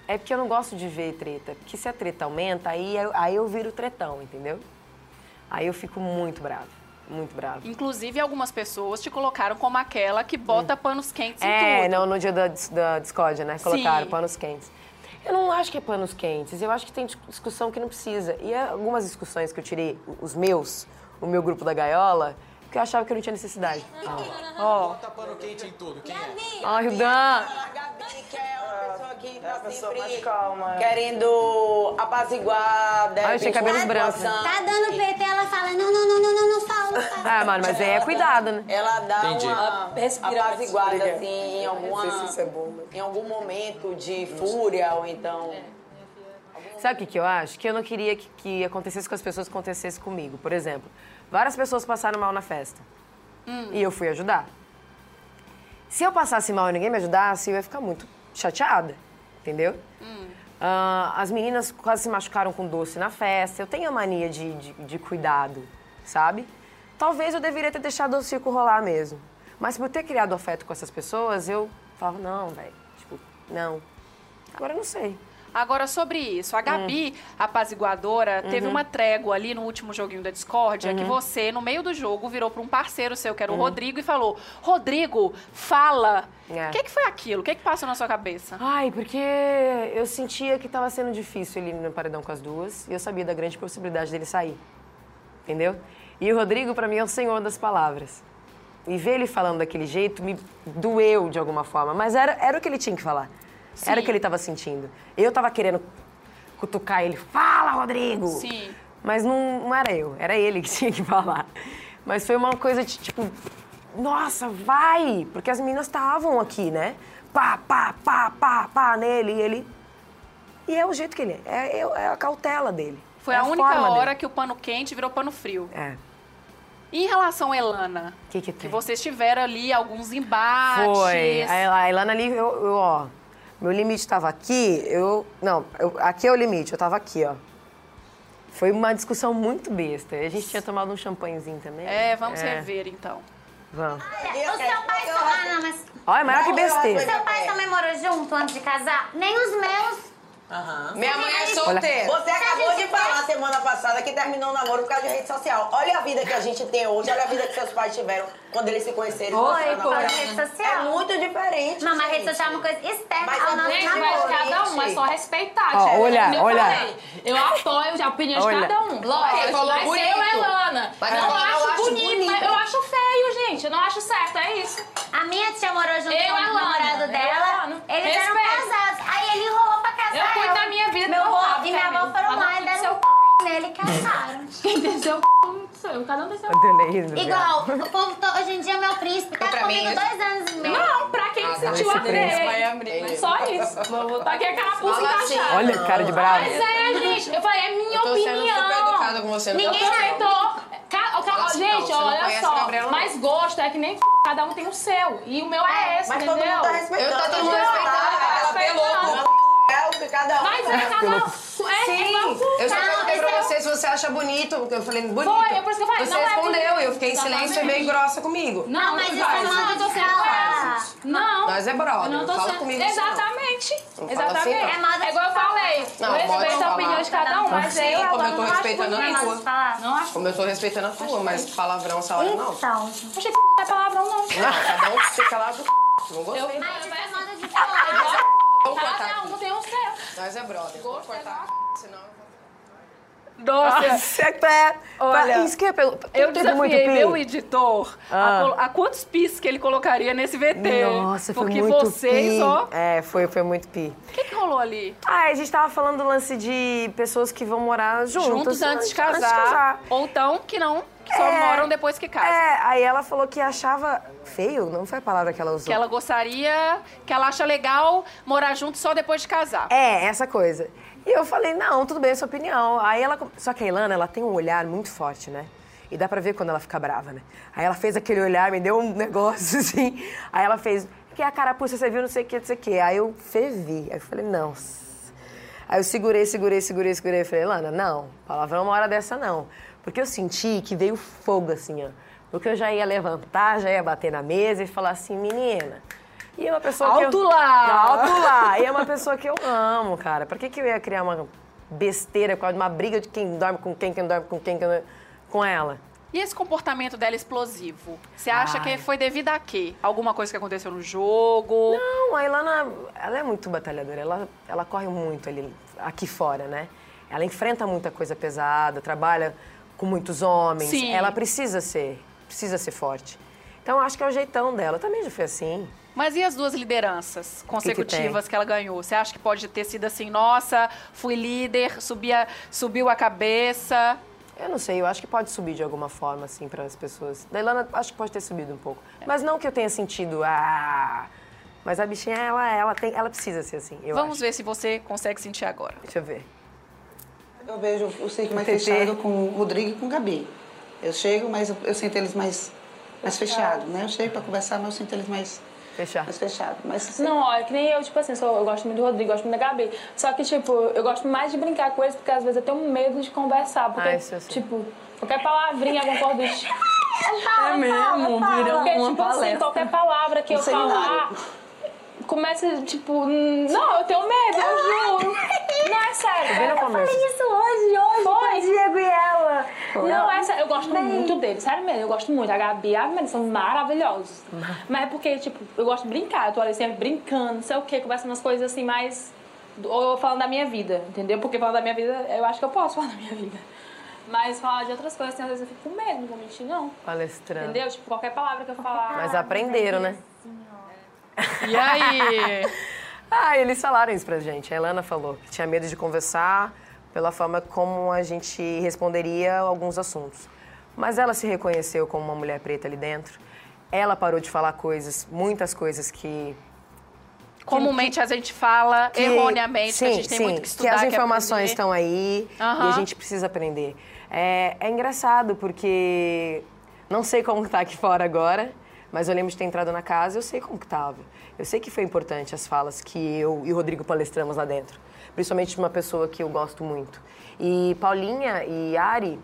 É porque eu não gosto de ver treta. Porque se a treta aumenta, aí eu, aí eu viro tretão, entendeu? Aí eu fico muito bravo. Muito bravo.
Inclusive, algumas pessoas te colocaram como aquela que bota panos quentes em
É,
tudo.
não, no dia da, da discórdia, né? Colocaram
Sim.
panos quentes. Eu não acho que é panos quentes, eu acho que tem dis- discussão que não precisa. E é algumas discussões que eu tirei, os meus, o meu grupo da gaiola, que eu achava que eu não tinha necessidade. Ó,
Bota pano quente em tudo. Quem é?
ó, Rildan!
A Gabi, que é uma pessoa que tá
pessoa
sempre
mais calma, é.
querendo apaziguar,
Ai, cabelos
uma
brancos.
situação.
Tá dando PT, ela fala, não, não, não, não, não,
Ah, mano, mas aí é cuidado, né?
Ela dá
Entendi.
uma apaziguada, assim, em, alguma,
Não sei se isso é bom, mas-
em algum momento de fúria, ou então...
Sabe o que, que eu acho? Que eu não queria que, que acontecesse com as pessoas que acontecesse comigo. Por exemplo, várias pessoas passaram mal na festa. E eu fui ajudar. Se eu passasse mal e ninguém me ajudasse, eu ia ficar muito chateada. Entendeu? Ah, as meninas quase se machucaram com doce na festa. Eu tenho a mania de, de, de cuidado, sabe? Talvez eu deveria ter deixado o circo rolar mesmo. Mas por ter criado afeto com essas pessoas, eu falava, não, velho. Tipo, não. Agora eu não sei.
Agora, sobre isso, a Gabi, apaziguadora, teve uma trégua ali no último joguinho da discórdia, que você, no meio do jogo, virou para um parceiro seu, que era o Rodrigo, e falou: Rodrigo, fala! O
É.
que, que foi aquilo? O que, que passou na sua cabeça?
Ai, porque eu sentia que estava sendo difícil ele ir no paredão com as duas e eu sabia da grande possibilidade dele sair. Entendeu? E o Rodrigo, pra mim, é o senhor das palavras. E ver ele falando daquele jeito me doeu de alguma forma, mas era, era o que ele tinha que falar. Era o que ele estava sentindo. Eu estava querendo cutucar ele. Fala, Rodrigo!
Sim.
Mas não, não era eu, era ele que tinha que falar. Mas foi uma coisa de tipo, nossa, vai! Porque as meninas estavam aqui, né? Pá, pá, pá, pá, pá nele e ele. E é o jeito que ele é, é, é a cautela dele.
Foi
É
a única
forma
hora
dele.
que o pano quente virou pano frio.
É.
E em relação a Elana?
Que que tem?
vocês tiveram ali alguns embates.
Foi. A a Ilana ali, eu, eu, ó. Meu limite estava aqui, eu. Não, eu- aqui é o limite, eu tava aqui, ó. Foi uma discussão muito besta. A gente tinha tomado um champanhezinho também.
É, vamos rever então.
Vamos.
O seu pai só... Ah, não, mas...
Olha, maior que
O
besteira.
seu pai também morou junto antes de casar? Nem os meus.
Minha mãe é solteira. Você acabou de falar semana passada que terminou o namoro por causa de rede social. Olha a vida que a gente tem hoje, olha a vida que seus pais tiveram quando eles se conheceram.
Por
namorado.
rede social.
É muito diferente.
Não, mas rede social é uma coisa externa
Mas
ao
é
nosso
Gente, mas
namoro.
cada um, é só respeitar.
Ó,
tipo,
olha,
eu
olha.
falei. Eu apoio a opinião
Olha.
de cada um. Lógico,
falou
mas
bonito.
eu, Elana,
Mas
não
falou,
acho,
eu acho
bonito,
bonito.
mas eu acho feio, gente. Eu não acho certo, é isso.
A minha tia morou junto
Eu,
com o namorado
eu,
dela. Eles eram casados. Aí ele enrolou casar
Eu cuido
ela.
da minha vida,
Meu avô e minha avó foram lá e deram
seu
um nele e casaram.
Quem tem seu seu, cada um tem seu
Adelei, Adriana.
Igual, o povo to- hoje em dia é meu príncipe. Tá comigo
mim,
dois anos e meio.
Não, pra quem se sentiu
esse
afeito. Só isso. Vou botar aqui a carapuça
assim,
encaixada.
Olha, cara de bravo.
Mas é, gente, eu falei, é minha
Tô sendo
opinião.
super educada com você. não
Ninguém
tô-
respeitou. Ca- ca-
assim,
gente,
não,
olha só.
a Gabriela, não.
Mas gosto é que nem f... cada um tem o seu. E o meu é esse,
Mas todo
entendeu?
mundo tá respeitando.
Eu tô todo mundo
Ela
respeitando.
É o que cada um.
Mas é cada um. É,
Sim,
é
eu só
Não,
perguntei pra
é
você se você acha bonito, porque eu falei bonito.
Foi, é por isso que eu falei,
Você
não é
respondeu
bonito.
e eu fiquei em silêncio e bem grossa comigo.
Não,
mas isso é de
eu tô sendo essa. Não.
Nós é brother,
Eu não tô
não fala
sendo...
comigo assim, não.
Exatamente.
Não fala
Exatamente.
assim, não.
É
igual eu falei.
Não,
eu respeito a opinião de cada um, mas
Sim,
eu,
como eu tô
não acho
respeitando a.
É
tua.
Não
Como eu tô respeitando a tua, mas palavrão essa hora não.
Então.
Achei que não é palavrão, não.
Não, cada um fica lá do Não gostei.
Eu-
Mas isso é modo de
É
falar.
Vamos cortar
Cada
aqui.
um tem o seu.
Nós é brother. Vou
Gosto é
cortar, senão...
Nossa,
Nossa, é,
Olha,
isso que eu ia perguntar.
eu desafiei meu editor a, colo- a quantos pis que ele colocaria nesse VT.
Nossa, foi
Porque
muito
vocês,
pi.
ó.
É, foi, foi muito pi.
O que, que rolou ali?
Ah, a gente tava falando do lance de pessoas que vão morar juntos.
Juntos antes de casar.
Antes de casar.
Ou então que não, que só
É,
moram depois que casam.
É, aí ela falou que achava feio, não foi a palavra que ela usou.
Que ela gostaria, que ela acha legal morar junto só depois de casar.
É, essa coisa. E eu falei, não, tudo bem, é sua opinião. Aí ela. Só que a Ilana, ela tem um olhar muito forte, né? E dá pra ver quando ela fica brava, né? Aí ela fez aquele olhar, me deu um negócio assim. Aí ela fez, que a carapuça, você viu, não sei o que, não sei o que. Aí eu fervi. Aí eu falei, não. Aí eu segurei, segurei, segurei, segurei. Falei, Ilana, não, palavrão uma hora dessa não. Porque eu senti que veio fogo assim, ó. Porque eu já ia levantar, já ia bater na mesa e falar assim, menina. E é uma pessoa que.
Alto
eu...
lá!
Alto lá! E é uma pessoa que eu amo, cara. Pra que, que eu ia criar uma besteira, uma briga de quem dorme com quem, quem dorme com quem, quem não- com ela?
E esse comportamento dela explosivo? Você acha
Ai.
que foi devido a quê? Alguma coisa que aconteceu no jogo?
Não, a Ilana, ela é muito batalhadora. Ela, ela corre muito ali, aqui fora, né? Ela enfrenta muita coisa pesada, trabalha com muitos homens.
Sim.
Ela precisa ser, precisa ser forte. Então, acho que é o jeitão dela. Eu também já fui assim.
Mas e as duas lideranças consecutivas
tem?
que, ela ganhou? Você acha que pode ter sido assim, nossa, fui líder, subi a- subiu a cabeça?
Eu não sei, eu acho que pode subir de alguma forma, assim, para as pessoas. Da Ilana, acho que pode ter subido um pouco. Mas não que eu tenha sentido, ah... Mas a bichinha, ela, ela, tem, ela precisa ser assim,
Vamos
acho.
ver se você consegue sentir agora.
Deixa eu ver.
Eu vejo o circo mais
TT.
fechado com o Rodrigo e com o Gabi. Eu chego, mas eu, eu sinto eles mais, mais fechados, né? Eu chego pra conversar, mas eu sinto eles mais,
Fechar.
mais fechados. Mas, assim,
Não, olha, que nem eu, tipo assim, sou- eu gosto muito do Rodrigo, gosto muito da Gabi. Só que, tipo, eu gosto mais de brincar com eles, porque às vezes eu tenho medo de conversar. Porque,
Ah,
tipo, qualquer palavrinha, alguma coisa do tipo.
É mesmo,
fala.
Porque,
uma
tipo assim,
palestra.
qualquer palavra que eu falar, começa, tipo, hum, não, eu tenho medo, eu juro. Não, é sério.
Bem no começo.
Isso hoje, hoje, com o Diego e ela.
Não, essa, eu gosto muito deles, sério mesmo, eu gosto muito. A Gabi e a Amélia são maravilhosos. Mas é porque, tipo, eu gosto de brincar, eu tô ali sempre brincando, não sei o quê, conversando umas coisas assim mais. Ou eu falando da minha vida, entendeu? Porque falando da minha vida, eu acho que eu posso falar da minha vida. Mas falar de outras coisas, assim, às vezes eu fico com medo, não vou mentir, não.
Palestrando.
Entendeu? Tipo, qualquer palavra que eu falar.
Mas aprenderam, né?
E aí?
Ah, eles falaram isso pra gente. A Elana falou que tinha medo de conversar pela forma como a gente responderia alguns assuntos. Mas ela se reconheceu como uma mulher preta ali dentro. Ela parou de falar coisas, muitas coisas que
Comumente a gente fala
que-
erroneamente,
sim,
que a gente tem
sim,
muito que estudar.
as
que
informações
aprender.
estão aí e
Aham.
a gente precisa aprender. É, é engraçado porque não sei como está aqui fora agora, mas eu lembro de ter entrado na casa eu sei como que estava. Eu sei que foi importante as falas que eu e o Rodrigo palestramos lá dentro, principalmente de uma pessoa que eu gosto muito. E Paulinha e Ari,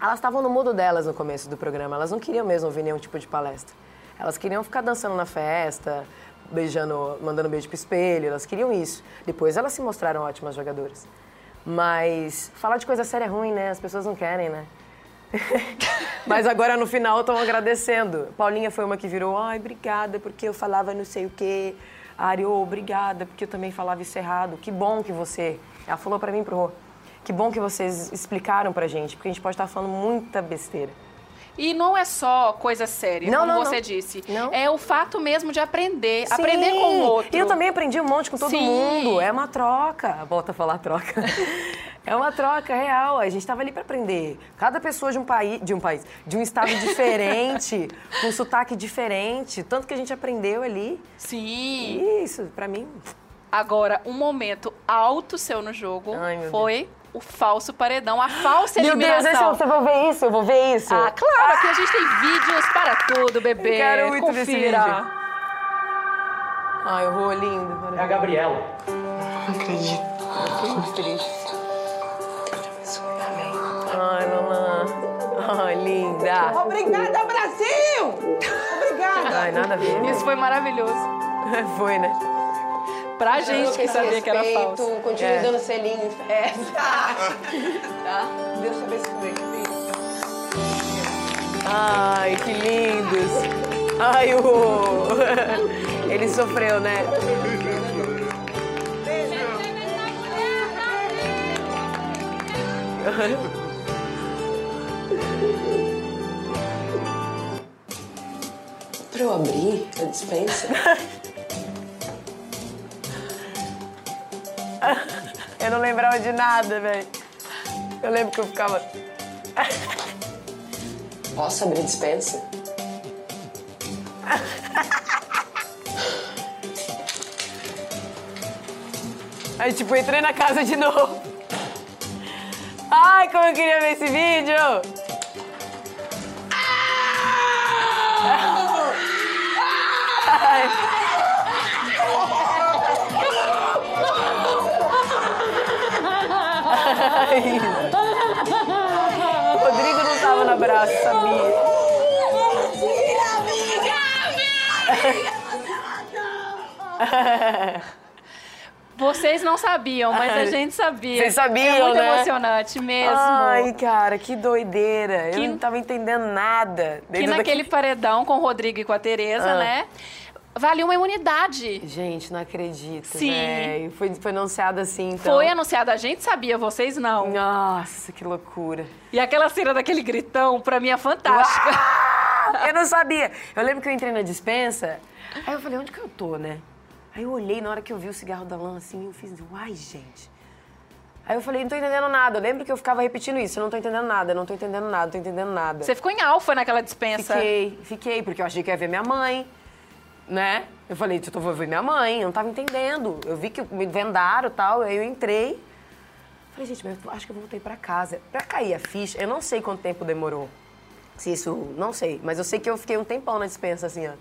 elas estavam no modo delas no começo do programa. Elas não queriam mesmo ouvir nenhum tipo de palestra. Elas queriam ficar dançando na festa, beijando, mandando beijo pro espelho. Elas queriam isso. Depois elas se mostraram ótimas jogadoras. Mas falar de coisa séria é ruim, né? As pessoas não querem, né? Mas agora no final estão agradecendo. Paulinha foi uma que virou, ai, obrigada, porque eu falava não sei o quê. Ari, ô, obrigada, porque eu também falava isso errado. Que bom que você. Ela falou pra mim, pro Rô, que bom que vocês explicaram pra gente, porque a gente pode estar falando muita besteira.
E não é só coisa séria,
Não,
como
não,
você
não.
disse.
Não.
É o fato mesmo de aprender.
Sim.
Aprender com o outro.
E eu também aprendi um monte com todo
Sim.
mundo. É uma troca. Volta a falar troca. é uma troca real. A gente estava ali para aprender. Cada pessoa de um país, de um país, de um estado diferente, com sotaque diferente, tanto que a gente aprendeu ali.
Sim.
Isso, para mim.
Agora, um momento alto seu no jogo
Ai, meu
foi o falso paredão, a falsa
Meu Deus,
eliminação.
deixa eu, você vai ver isso, eu vou ver isso.
Ah, claro, aqui a gente tem vídeos para tudo, bebê.
Eu quero muito ver esse
Confira.
vídeo. Ai, o Rô lindo.
É a Gabriela.
Muito triste.
Obrigada, Brasil! Obrigada!
Ai, nada a ver.
Isso foi maravilhoso.
Foi, né?
Pra gente que sabia que era falso.
Continue
É.
dando selinho em festa. tá? Deus te abençoe.
Ai, que lindos. Ai, o... Ele sofreu, né?
Pra eu abrir a dispensa?
Eu não lembrava de nada, velho. Eu lembro que eu ficava...
Posso abrir a dispensa?
Aí, tipo, entrei na casa de novo. Ai, como eu queria ver esse vídeo! O Rodrigo não tava no abraço, sabia?
Vocês não sabiam, mas a gente sabia.
vocês sabiam,
É muito
né?
emocionante mesmo.
Ai, cara, que doideira.
Que-
Eu não tava entendendo nada.
que
dentro
naquele
daquele-
paredão com o Rodrigo e com a Tereza,
Ah.
né? Valia uma imunidade.
Gente, não acredito,
Sim.
véi. Foi, foi anunciado assim, então.
Foi anunciado, a gente sabia, vocês não.
Nossa, que loucura.
E aquela cena daquele gritão, pra mim, é fantástica.
Eu não sabia. Eu lembro que eu entrei na dispensa, aí eu falei, onde que eu tô, né? Aí eu olhei, na hora que eu vi o cigarro da Lan, assim, eu fiz, uai, gente. Aí eu falei, não tô entendendo nada. Eu lembro que eu ficava repetindo isso, eu não tô entendendo nada, eu não tô entendendo nada, não tô entendendo nada.
Você ficou em alfa naquela dispensa.
Fiquei, fiquei, porque eu achei que ia ver minha mãe, né? Eu falei, eu vou ver minha mãe, eu não tava entendendo. Eu vi que me vendaram e tal, aí eu entrei. Falei, gente, mas acho que eu voltei pra casa. Pra cair a ficha, eu não sei quanto tempo demorou. Se isso, não sei. Mas eu sei que eu fiquei um tempão na dispensa, assim, ó.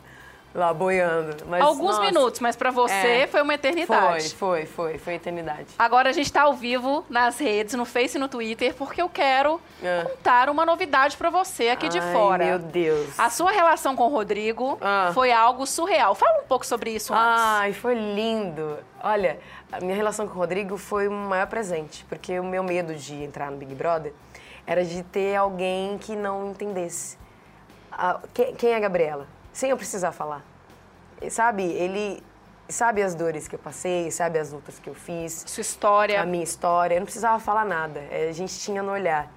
Lá boiando. Mas,
Alguns
nossa,
minutos, mas pra você
É.
foi uma eternidade.
Foi, foi, foi. Foi eternidade.
Agora a gente tá ao vivo nas redes, no Face e no Twitter, porque eu quero
É.
contar uma novidade pra você aqui de
Ai,
fora.
meu Deus.
A sua relação com o Rodrigo
Ah.
foi algo surreal. Fala um pouco sobre isso antes.
Ai, foi lindo. Olha, a minha relação com o Rodrigo foi o maior presente, porque o meu medo de entrar no Big Brother era de ter alguém que não entendesse. Quem, quem é a Gabriela? Sem eu precisar falar. Sabe, ele sabe as dores que eu passei, sabe as lutas que eu fiz.
Sua história.
A minha história. Eu não precisava falar nada. É, A gente tinha no olhar.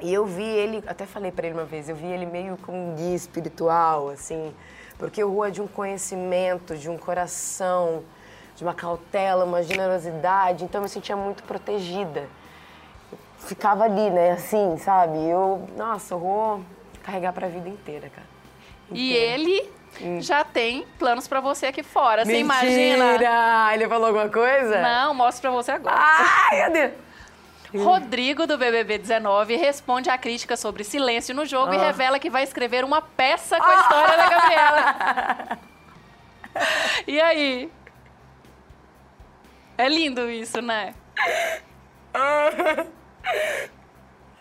E eu vi ele, até falei pra ele uma vez, eu vi ele meio como um guia espiritual, assim, porque o Rua é de um conhecimento, de um coração, de uma cautela, uma generosidade, então eu me sentia muito protegida. Eu ficava ali, né, assim, sabe? Eu, nossa, eu vou carregar pra vida inteira, cara.
E ele
Hum.
já tem planos pra você aqui fora. Você imagina?
Mentira! Ele falou alguma coisa?
Não, mostro pra você agora.
Ai, meu Deus!
Rodrigo, do BBB 19, responde à crítica sobre silêncio no jogo e
Ah.
revela que vai escrever uma peça com a história da Gabriela. E aí? É lindo isso, né?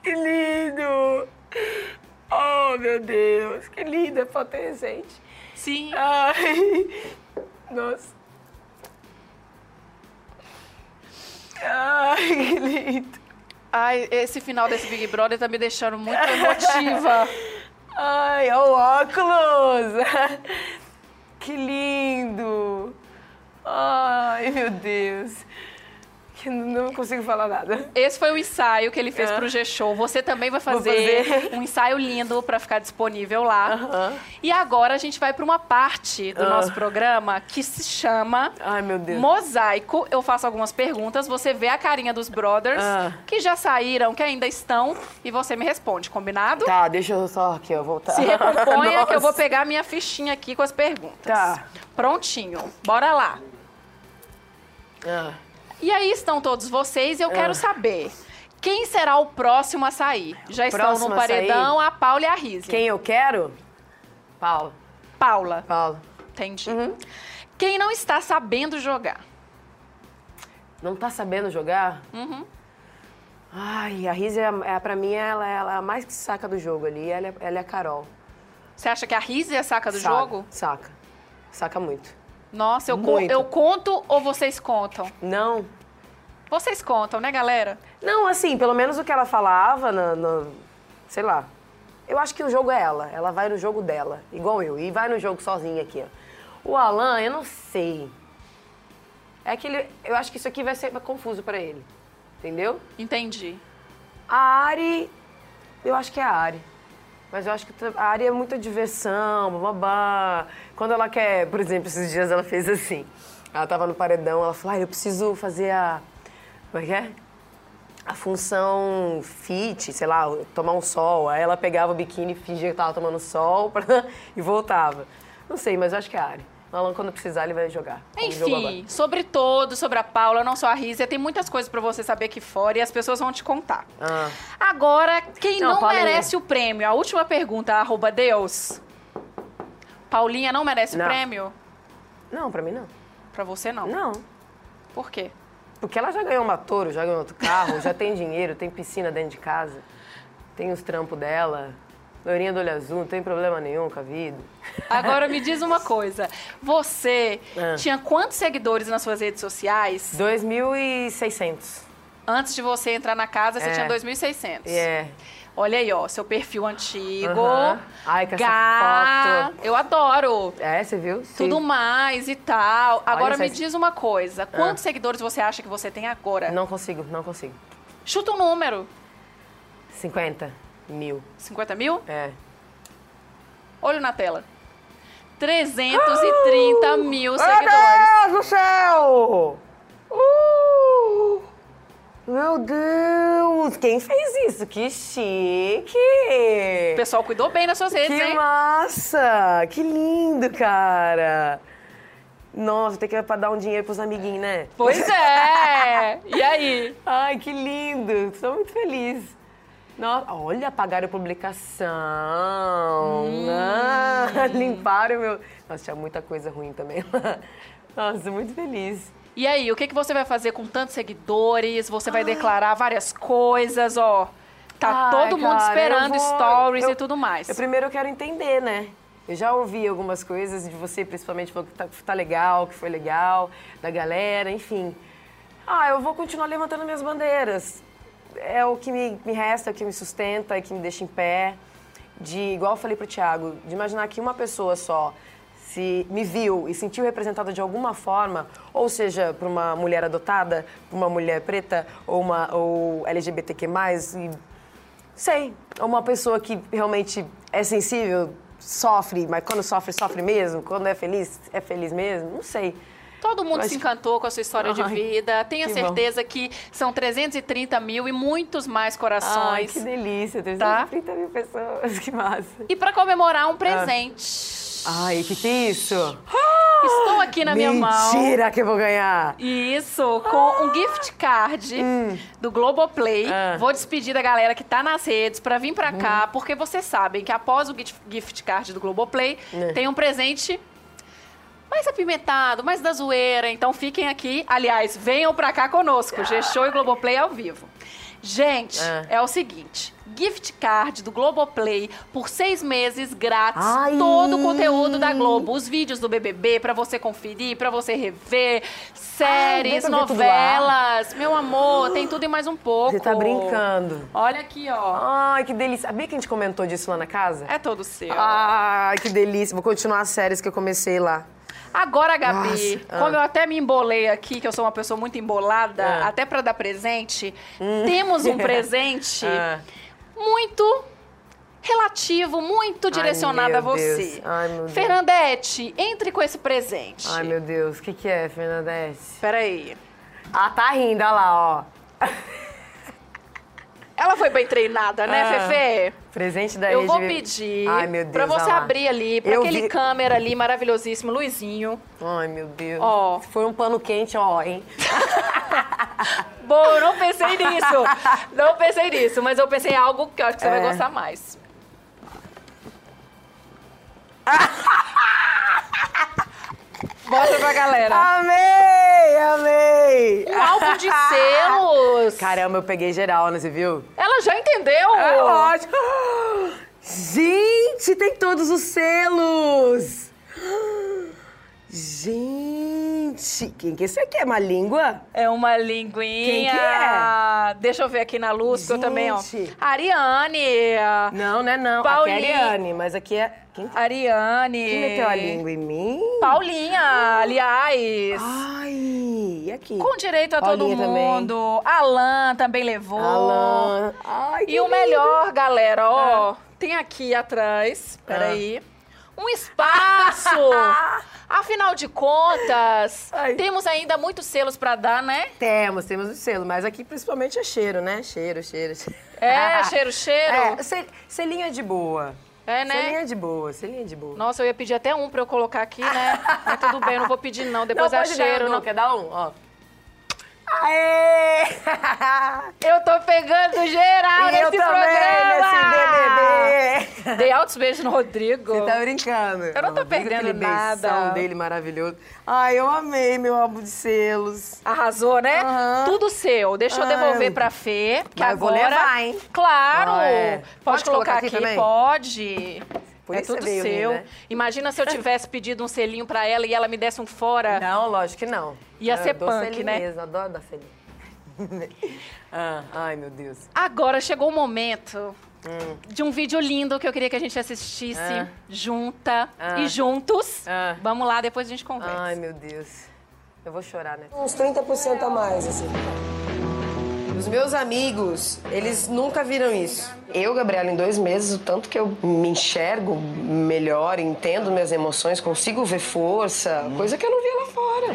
Que lindo! Oh, meu Deus, que lindo, é foto recente.
Sim.
Ai, nossa. Ai, que lindo.
Ai, esse final desse Big Brother tá me deixando muito emotiva.
Ai, o óculos! Que lindo! Ai, meu Deus. Que não consigo falar nada.
Esse foi o ensaio que ele fez
É.
pro G-Show. Você também vai fazer,
fazer.
um ensaio lindo pra ficar disponível lá.
Aham.
E agora a gente vai pra uma parte do
Ah.
nosso programa que se chama
Ai, meu Deus.
Mosaico. Eu faço algumas perguntas, você vê a carinha dos brothers
Ah.
que já saíram, que ainda estão, e você me responde, combinado?
Tá, deixa eu só aqui, ó, voltar.
Se recomponha que eu vou pegar minha fichinha aqui com as perguntas.
Tá.
Prontinho. Bora lá.
Ah.
E aí estão todos vocês e eu quero
Ah.
saber quem será o próximo a sair. Já estão no
a
paredão a Paula e a Rizzi.
Quem eu quero? Paula.
Paula.
Paula.
Entendi.
Uhum.
Quem não está sabendo jogar?
Não tá sabendo jogar?
Uhum.
Ai, a Riz, é, é, pra mim, ela, ela é a mais que saca do jogo ali. Ela é, ela é a Carol.
Você acha que a Rizzi é a saca do
Saca,
jogo?
Saca. Saca muito.
Nossa, eu,
Muito.
eu conto ou vocês contam?
Não.
Vocês contam, né, galera?
Não, assim, pelo menos o que ela falava, no, no- sei lá. Eu acho que o jogo é ela. Ela vai no jogo dela, igual eu. E vai no jogo sozinha aqui, ó. O Alan, eu não sei. É que ele, eu acho que isso aqui vai ser confuso pra ele. Entendeu?
Entendi.
A Ari, eu acho que é a Ari. Mas eu acho que a Ari é muita diversão, babá. Quando ela quer, por exemplo, esses dias ela fez assim. Ela tava no paredão, ela falou, ah, eu preciso fazer a. Como é que é? A função fit, sei lá, tomar um sol. Aí ela pegava o biquíni fingia que tava tomando sol pra- e voltava. Não sei, mas eu acho que é a Ari. O Alan, quando precisar, ele vai jogar.
Enfim, sobre todo, sobre a Paula, não só a Rizzi, tem muitas coisas pra você saber aqui fora e as pessoas vão te contar.
Ah.
Agora, quem
Não,
não, merece o prêmio? A última pergunta, arroba Deus. Paulinha não merece
Não.
o prêmio?
Não, pra mim não.
Pra você não.
Não.
Por quê?
Porque ela já ganhou uma touro, já ganhou outro carro, já tem dinheiro, tem piscina dentro de casa, tem os trampos dela. Loirinha do olho azul, não tem problema nenhum com a vida.
Agora me diz uma coisa. Você
Ah.
tinha quantos seguidores nas suas redes sociais?
2.600.
Antes de você entrar na casa, você
É.
tinha 2.600.
É.
Olha aí, ó, seu perfil antigo.
Aham. Ai, essa
Gá,
foto.
Eu adoro.
É, você viu? Sim.
Tudo mais e tal. Agora me diz uma coisa. Quantos
Ah.
seguidores você acha que você tem agora?
Não consigo, não consigo.
Chuta um número.
50 mil.
50 mil?
É.
Olho na tela. 330 mil
Meu
seguidores.
Deus do céu! Uh! Meu Deus! Quem fez isso? Que chique!
O pessoal cuidou bem nas suas redes,
Que
hein?
massa! Que lindo, cara! Nossa, tem que pra dar um dinheiro pros amiguinhos, né?
Pois é! E aí?
Ai, que lindo! Estou muito feliz. Nossa, olha, apagaram a publicação.
Hum.
Ah, limparam o meu. Nossa, tinha muita coisa ruim também. Nossa, muito feliz.
E aí, o que, que você vai fazer com tantos seguidores? Você vai declarar várias coisas, ó. Tá
Ai,
todo mundo
cara,
esperando
vou-
stories
eu-
e tudo mais.
Eu primeiro eu quero entender, né? Eu já ouvi algumas coisas de você, principalmente, falou que tá, tá legal, que foi legal, da galera, enfim. Ah, eu vou continuar levantando minhas bandeiras. É o que me, me resta, o que me sustenta, o que me deixa em pé. De, igual eu falei pro Thiago, de imaginar que uma pessoa só se me viu e sentiu representada de alguma forma, ou seja, por uma mulher adotada, por uma mulher preta, ou uma ou LGBTQ+, e Sei. É Uma pessoa que realmente é sensível, sofre, mas quando sofre, sofre mesmo. Quando é feliz, é feliz mesmo. Não sei.
Todo mundo
Eu
se encantou com a sua história de
Ai,
vida. Tenha
que bom.
certeza que são 330 mil e muitos mais
Ai,
corações.
que delícia.
Tá?
330 mil pessoas. Que massa.
E para comemorar um presente.
Ai, que que é isso?
Estou aqui na minha mão.
Mentira que eu vou ganhar.
Isso, com um gift card do Globoplay.
Ah.
Vou despedir da galera que tá nas redes pra vir pra cá, porque vocês sabem que após o gif- gift card do Globoplay,
É.
tem um presente mais apimentado, mais da zoeira. Então fiquem aqui. Aliás, venham pra cá conosco. G-Show e Globoplay ao vivo. Gente,
Ah.
é o seguinte. Gift card do Globoplay por seis meses grátis.
Ai.
Todo o conteúdo da Globo. Os vídeos do BBB pra você conferir, pra você rever. Séries,
lá?
novelas. Meu amor, tem tudo e mais um pouco.
Você tá brincando.
Olha aqui, ó.
Ai, que delícia. Sabia que a gente comentou disso lá na casa?
É todo seu.
Ai, que delícia. Vou continuar as séries que eu comecei lá.
Agora, Gabi,
Nossa, ah.
como eu até me embolei aqui, que eu sou uma pessoa muito embolada,
Ah.
até pra dar presente, temos um presente
Ah.
muito relativo, muito direcionado
meu
a você.
Deus. Ai, meu Deus.
Fernandete, entre com esse presente.
Ai, meu Deus. O que que é, Fernandete?
Peraí.
Ah, tá rindo, olha lá, ó.
Ela foi bem treinada, né,
Ah.
Fefe?
Presente da
Eu vou pedir
Ai, meu Deus,
pra você
lá.
abrir ali, pra
Eu
aquele
vi-
câmera ali maravilhosíssimo, Luizinho.
Ai, meu Deus.
Ó.
For um pano quente, ó, hein?
Bom, não pensei nisso. Não pensei nisso, mas eu pensei em algo que eu acho que você vai
É.
gostar mais. Mostra pra galera.
Amei, amei.
Um álbum de selos.
Caramba, eu peguei geral, né? Você viu?
Ela já entendeu.
É ótimo. Gente, tem todos os selos. Gente, quem que esse aqui é? Uma língua?
É uma linguinha.
Quem que é?
Deixa eu ver aqui na luz, que eu também, ó.
Gente.
Ariane.
Não, não é não.
Paulinha.
Aqui é a Ariane, mas aqui é... Quem,
Ariane.
quem meteu a língua em mim?
Paulinha, aliás.
Ai, e aqui?
Com direito a
Paulinha
todo
também.
mundo. Alan também levou.
Alan. Ai, que
E o
lindo.
melhor, galera, ó, tem aqui atrás, peraí, um espaço. Afinal de contas,
Ai.
temos ainda muitos selos pra dar, né?
Temos, temos o selo, mas aqui principalmente é cheiro, né? Cheiro, cheiro, cheiro.
É, cheiro, cheiro.
É, sel- selinho é de boa.
É, né?
Selinho é de boa, selinho é de boa.
Nossa, eu ia pedir até um pra eu colocar aqui, né? Mas tudo bem, eu não vou pedir não, depois
não,
é cheiro.
dar,
Não...
não. Quer dar um? Ó. Aê!
Eu tô pegando geral
E
nesse
eu
programa!
nesse BBB.
Dei altos beijos no Rodrigo.
Você tá brincando.
Eu não tô
Mas
perdendo nada.
beição dele maravilhoso. Ai, eu amei meu álbum de selos.
Arrasou, né?
Aham.
Tudo seu. Deixa eu
Ai.
devolver pra Fê, que
Mas eu vou
agora...
levar, hein?
Claro!
Ah, é.
Pode,
Pode
colocar
colocar
aqui,
aqui
pode.
Por
é
isso
tudo seu.
linda.
Imagina se eu tivesse pedido um selinho pra ela e ela me desse um fora.
Não, lógico que não.
Ia
Eu
ser punk, né?
Mesmo, adoro dar selinho. ah, ai, meu Deus.
Agora chegou o momento
Hum.
de um vídeo lindo que eu queria que a gente assistisse
Ah.
junta
Ah.
e juntos.
Ah.
Vamos lá, depois a gente conversa.
Ai, meu Deus. Eu vou chorar, né? Uns 30% a mais, assim. Os meus amigos, eles nunca viram isso. Eu, Gabriela, em dois meses, o tanto que eu me enxergo melhor, entendo minhas emoções, consigo ver força, coisa que eu não via lá fora.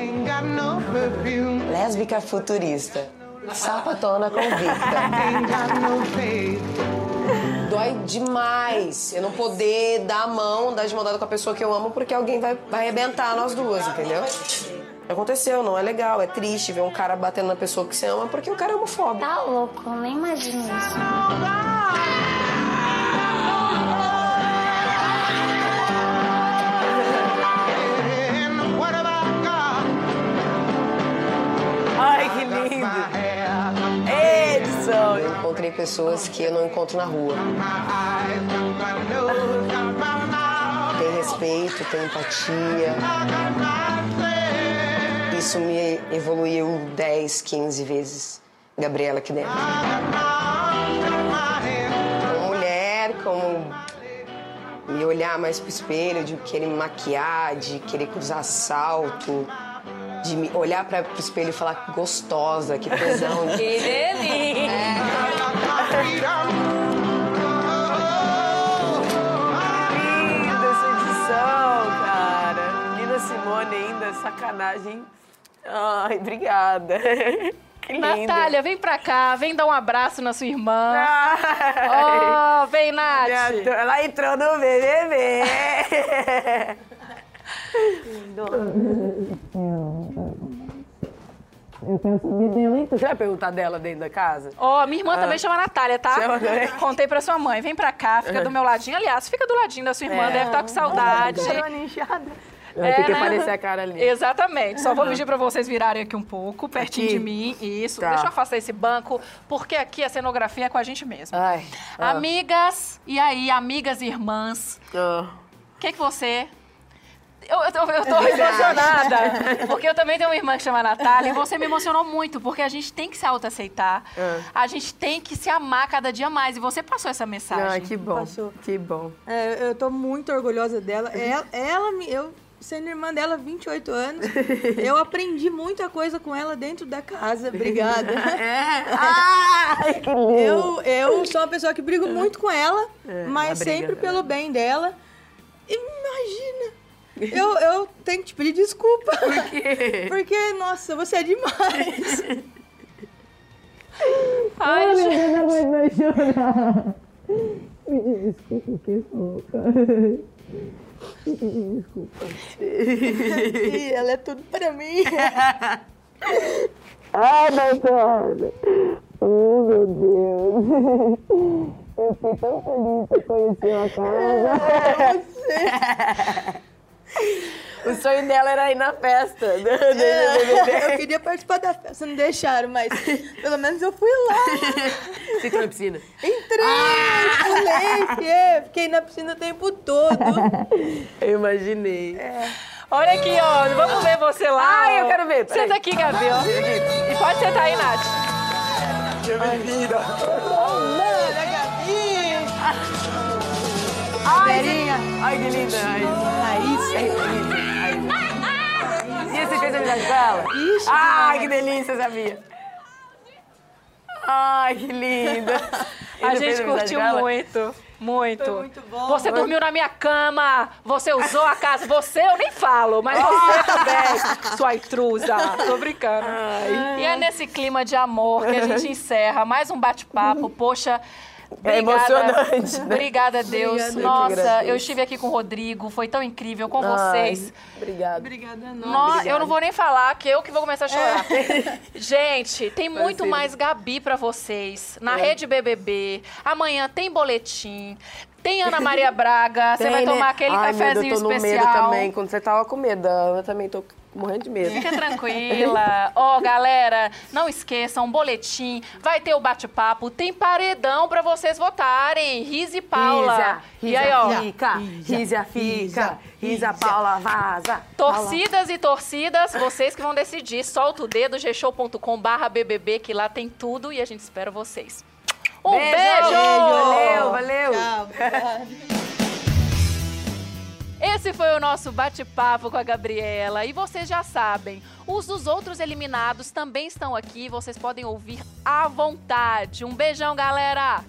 Lésbica futurista. Sapatona convicta. Dói demais eu não poder dar a mão, dar de mão dada com a pessoa que eu amo, porque alguém vai, vai arrebentar nós duas, entendeu? Aconteceu, não é legal, é triste ver um cara batendo na pessoa que você ama porque o cara é homofóbico.
Tá louco, eu nem imagino isso.
Ai, que lindo! Edson! Eu encontrei pessoas que eu não encontro na rua. Tem respeito, tem empatia. Isso me evoluiu 10, 15 vezes. Gabriela aqui dentro. Como mulher, como me olhar mais pro espelho, de querer me maquiar, de querer cruzar salto, de me olhar para pro espelho e falar gostosa, que tesão.
Que delícia!
Linda essa edição, cara. Nina Simone ainda, sacanagem. Ai, obrigada. Que lindo.
Natália, vem pra cá, vem dar um abraço na sua irmã.
Ai.
Oh, vem, Nath.
Ela entrou no BBB. Eu quero saber dela, então. Você vai perguntar dela dentro da casa?
Ó, minha irmã
Ah.
também chama Natália, tá?
Chama também?
Contei pra sua mãe. Vem pra cá, fica do meu ladinho. Aliás, fica do ladinho da sua irmã,
É.
deve estar com saudade.
Vai ter que
né?
aparecer a cara ali.
Exatamente. Só vou pedir pra vocês virarem aqui um pouco, pertinho
Aqui?
de mim. Isso.
Tá.
Deixa eu afastar esse banco, porque aqui a cenografia é com a gente mesmo.
Ai. ah.
Amigas, e aí, amigas e irmãs,
Ah.
o que, que você. Eu, eu, tô, eu tô emocionada, porque eu também tenho uma irmã que chama Natália, e você me emocionou muito, porque a gente tem que se autoaceitar,
Ah.
a gente tem que se amar cada dia mais, e você passou essa mensagem.
Ai, que bom.
Passou.
Que bom.
É, eu tô muito orgulhosa dela. Ela, ela me- eu sendo irmã dela há 28 anos, eu aprendi muita coisa com ela dentro da casa. Obrigada.
É. Ai, que lindo.
Eu, eu sou uma pessoa que brigo muito com ela,
É,
mas sempre
né?
pelo bem dela. Imagina! Eu, eu tenho que te pedir desculpa. Por
quê?
Porque, nossa, você é demais.
Ai,
Ai,
gente.
meu Deus, não vai chorar. Me desculpa, que louca. Desculpa.
E ela é tudo pra mim.
Ai, Natália. Oh, meu Deus. Eu fiquei tão feliz de conhecer a casa. O sonho dela era ir na festa. do- do BBB.
eu queria participar da festa, não deixaram, mas pelo menos eu fui lá.
Você entrou na piscina?
Entrei, pulei, fiquei, fiquei na piscina o tempo todo.
Eu imaginei.
Olha aqui, ó. Vamos ver você lá.
Ai,
ó.
eu quero ver, peraí.
Senta aqui, Gabi, ó. E pode sentar aí, Nath.
Bem-vinda.
Mano, a Gabi!
Ai,
Verinha.
Ai, que linda. Ai.
Raíssa.
E você fez amizade com ela?
Ixi,
Ai, que delícia, sabia? Ai, que linda.
A gente curtiu muito. Muito.
Foi muito bom.
Você dormiu na minha cama, você usou a casa. Você eu nem falo, mas você também, sua intrusa. Tô brincando. E é nesse clima de amor que a gente encerra mais um bate-papo. Poxa,
É emocionante, né?
Obrigada, Deus.
Obrigada,
Nossa, eu estive aqui com o Rodrigo, foi tão incrível com
Ai,
vocês.
Obrigada.
Obrigada, não.
Nó- eu não vou nem falar, que eu que vou começar a chorar. Gente, tem muito mais Gabi pra vocês na
É.
Rede BBB. Amanhã tem boletim. Tem Ana Maria Braga. Você vai
né?
tomar aquele
Ai,
cafezinho
medo, eu tô no
especial.
medo também. Quando você tava com medo, eu também tô morrendo de medo.
Fica tranquila. Ó, galera, não esqueçam, um boletim, vai ter o bate-papo, tem paredão pra vocês votarem. Riz e Paula.
Risa,
e aí, ó,
fica, Risa, fica, Risa, Paula, vaza.
torcidas e torcidas, vocês que vão decidir. Solta o dedo, gshow.com barra BBB, que lá tem tudo e a gente espera vocês. Um
Beijo!
beijo!
Valeu, valeu!
Tchau.
Esse foi o nosso bate-papo com a Gabriela. E vocês já sabem, os dos outros eliminados também estão aqui. Vocês podem ouvir à vontade. Um beijão, galera!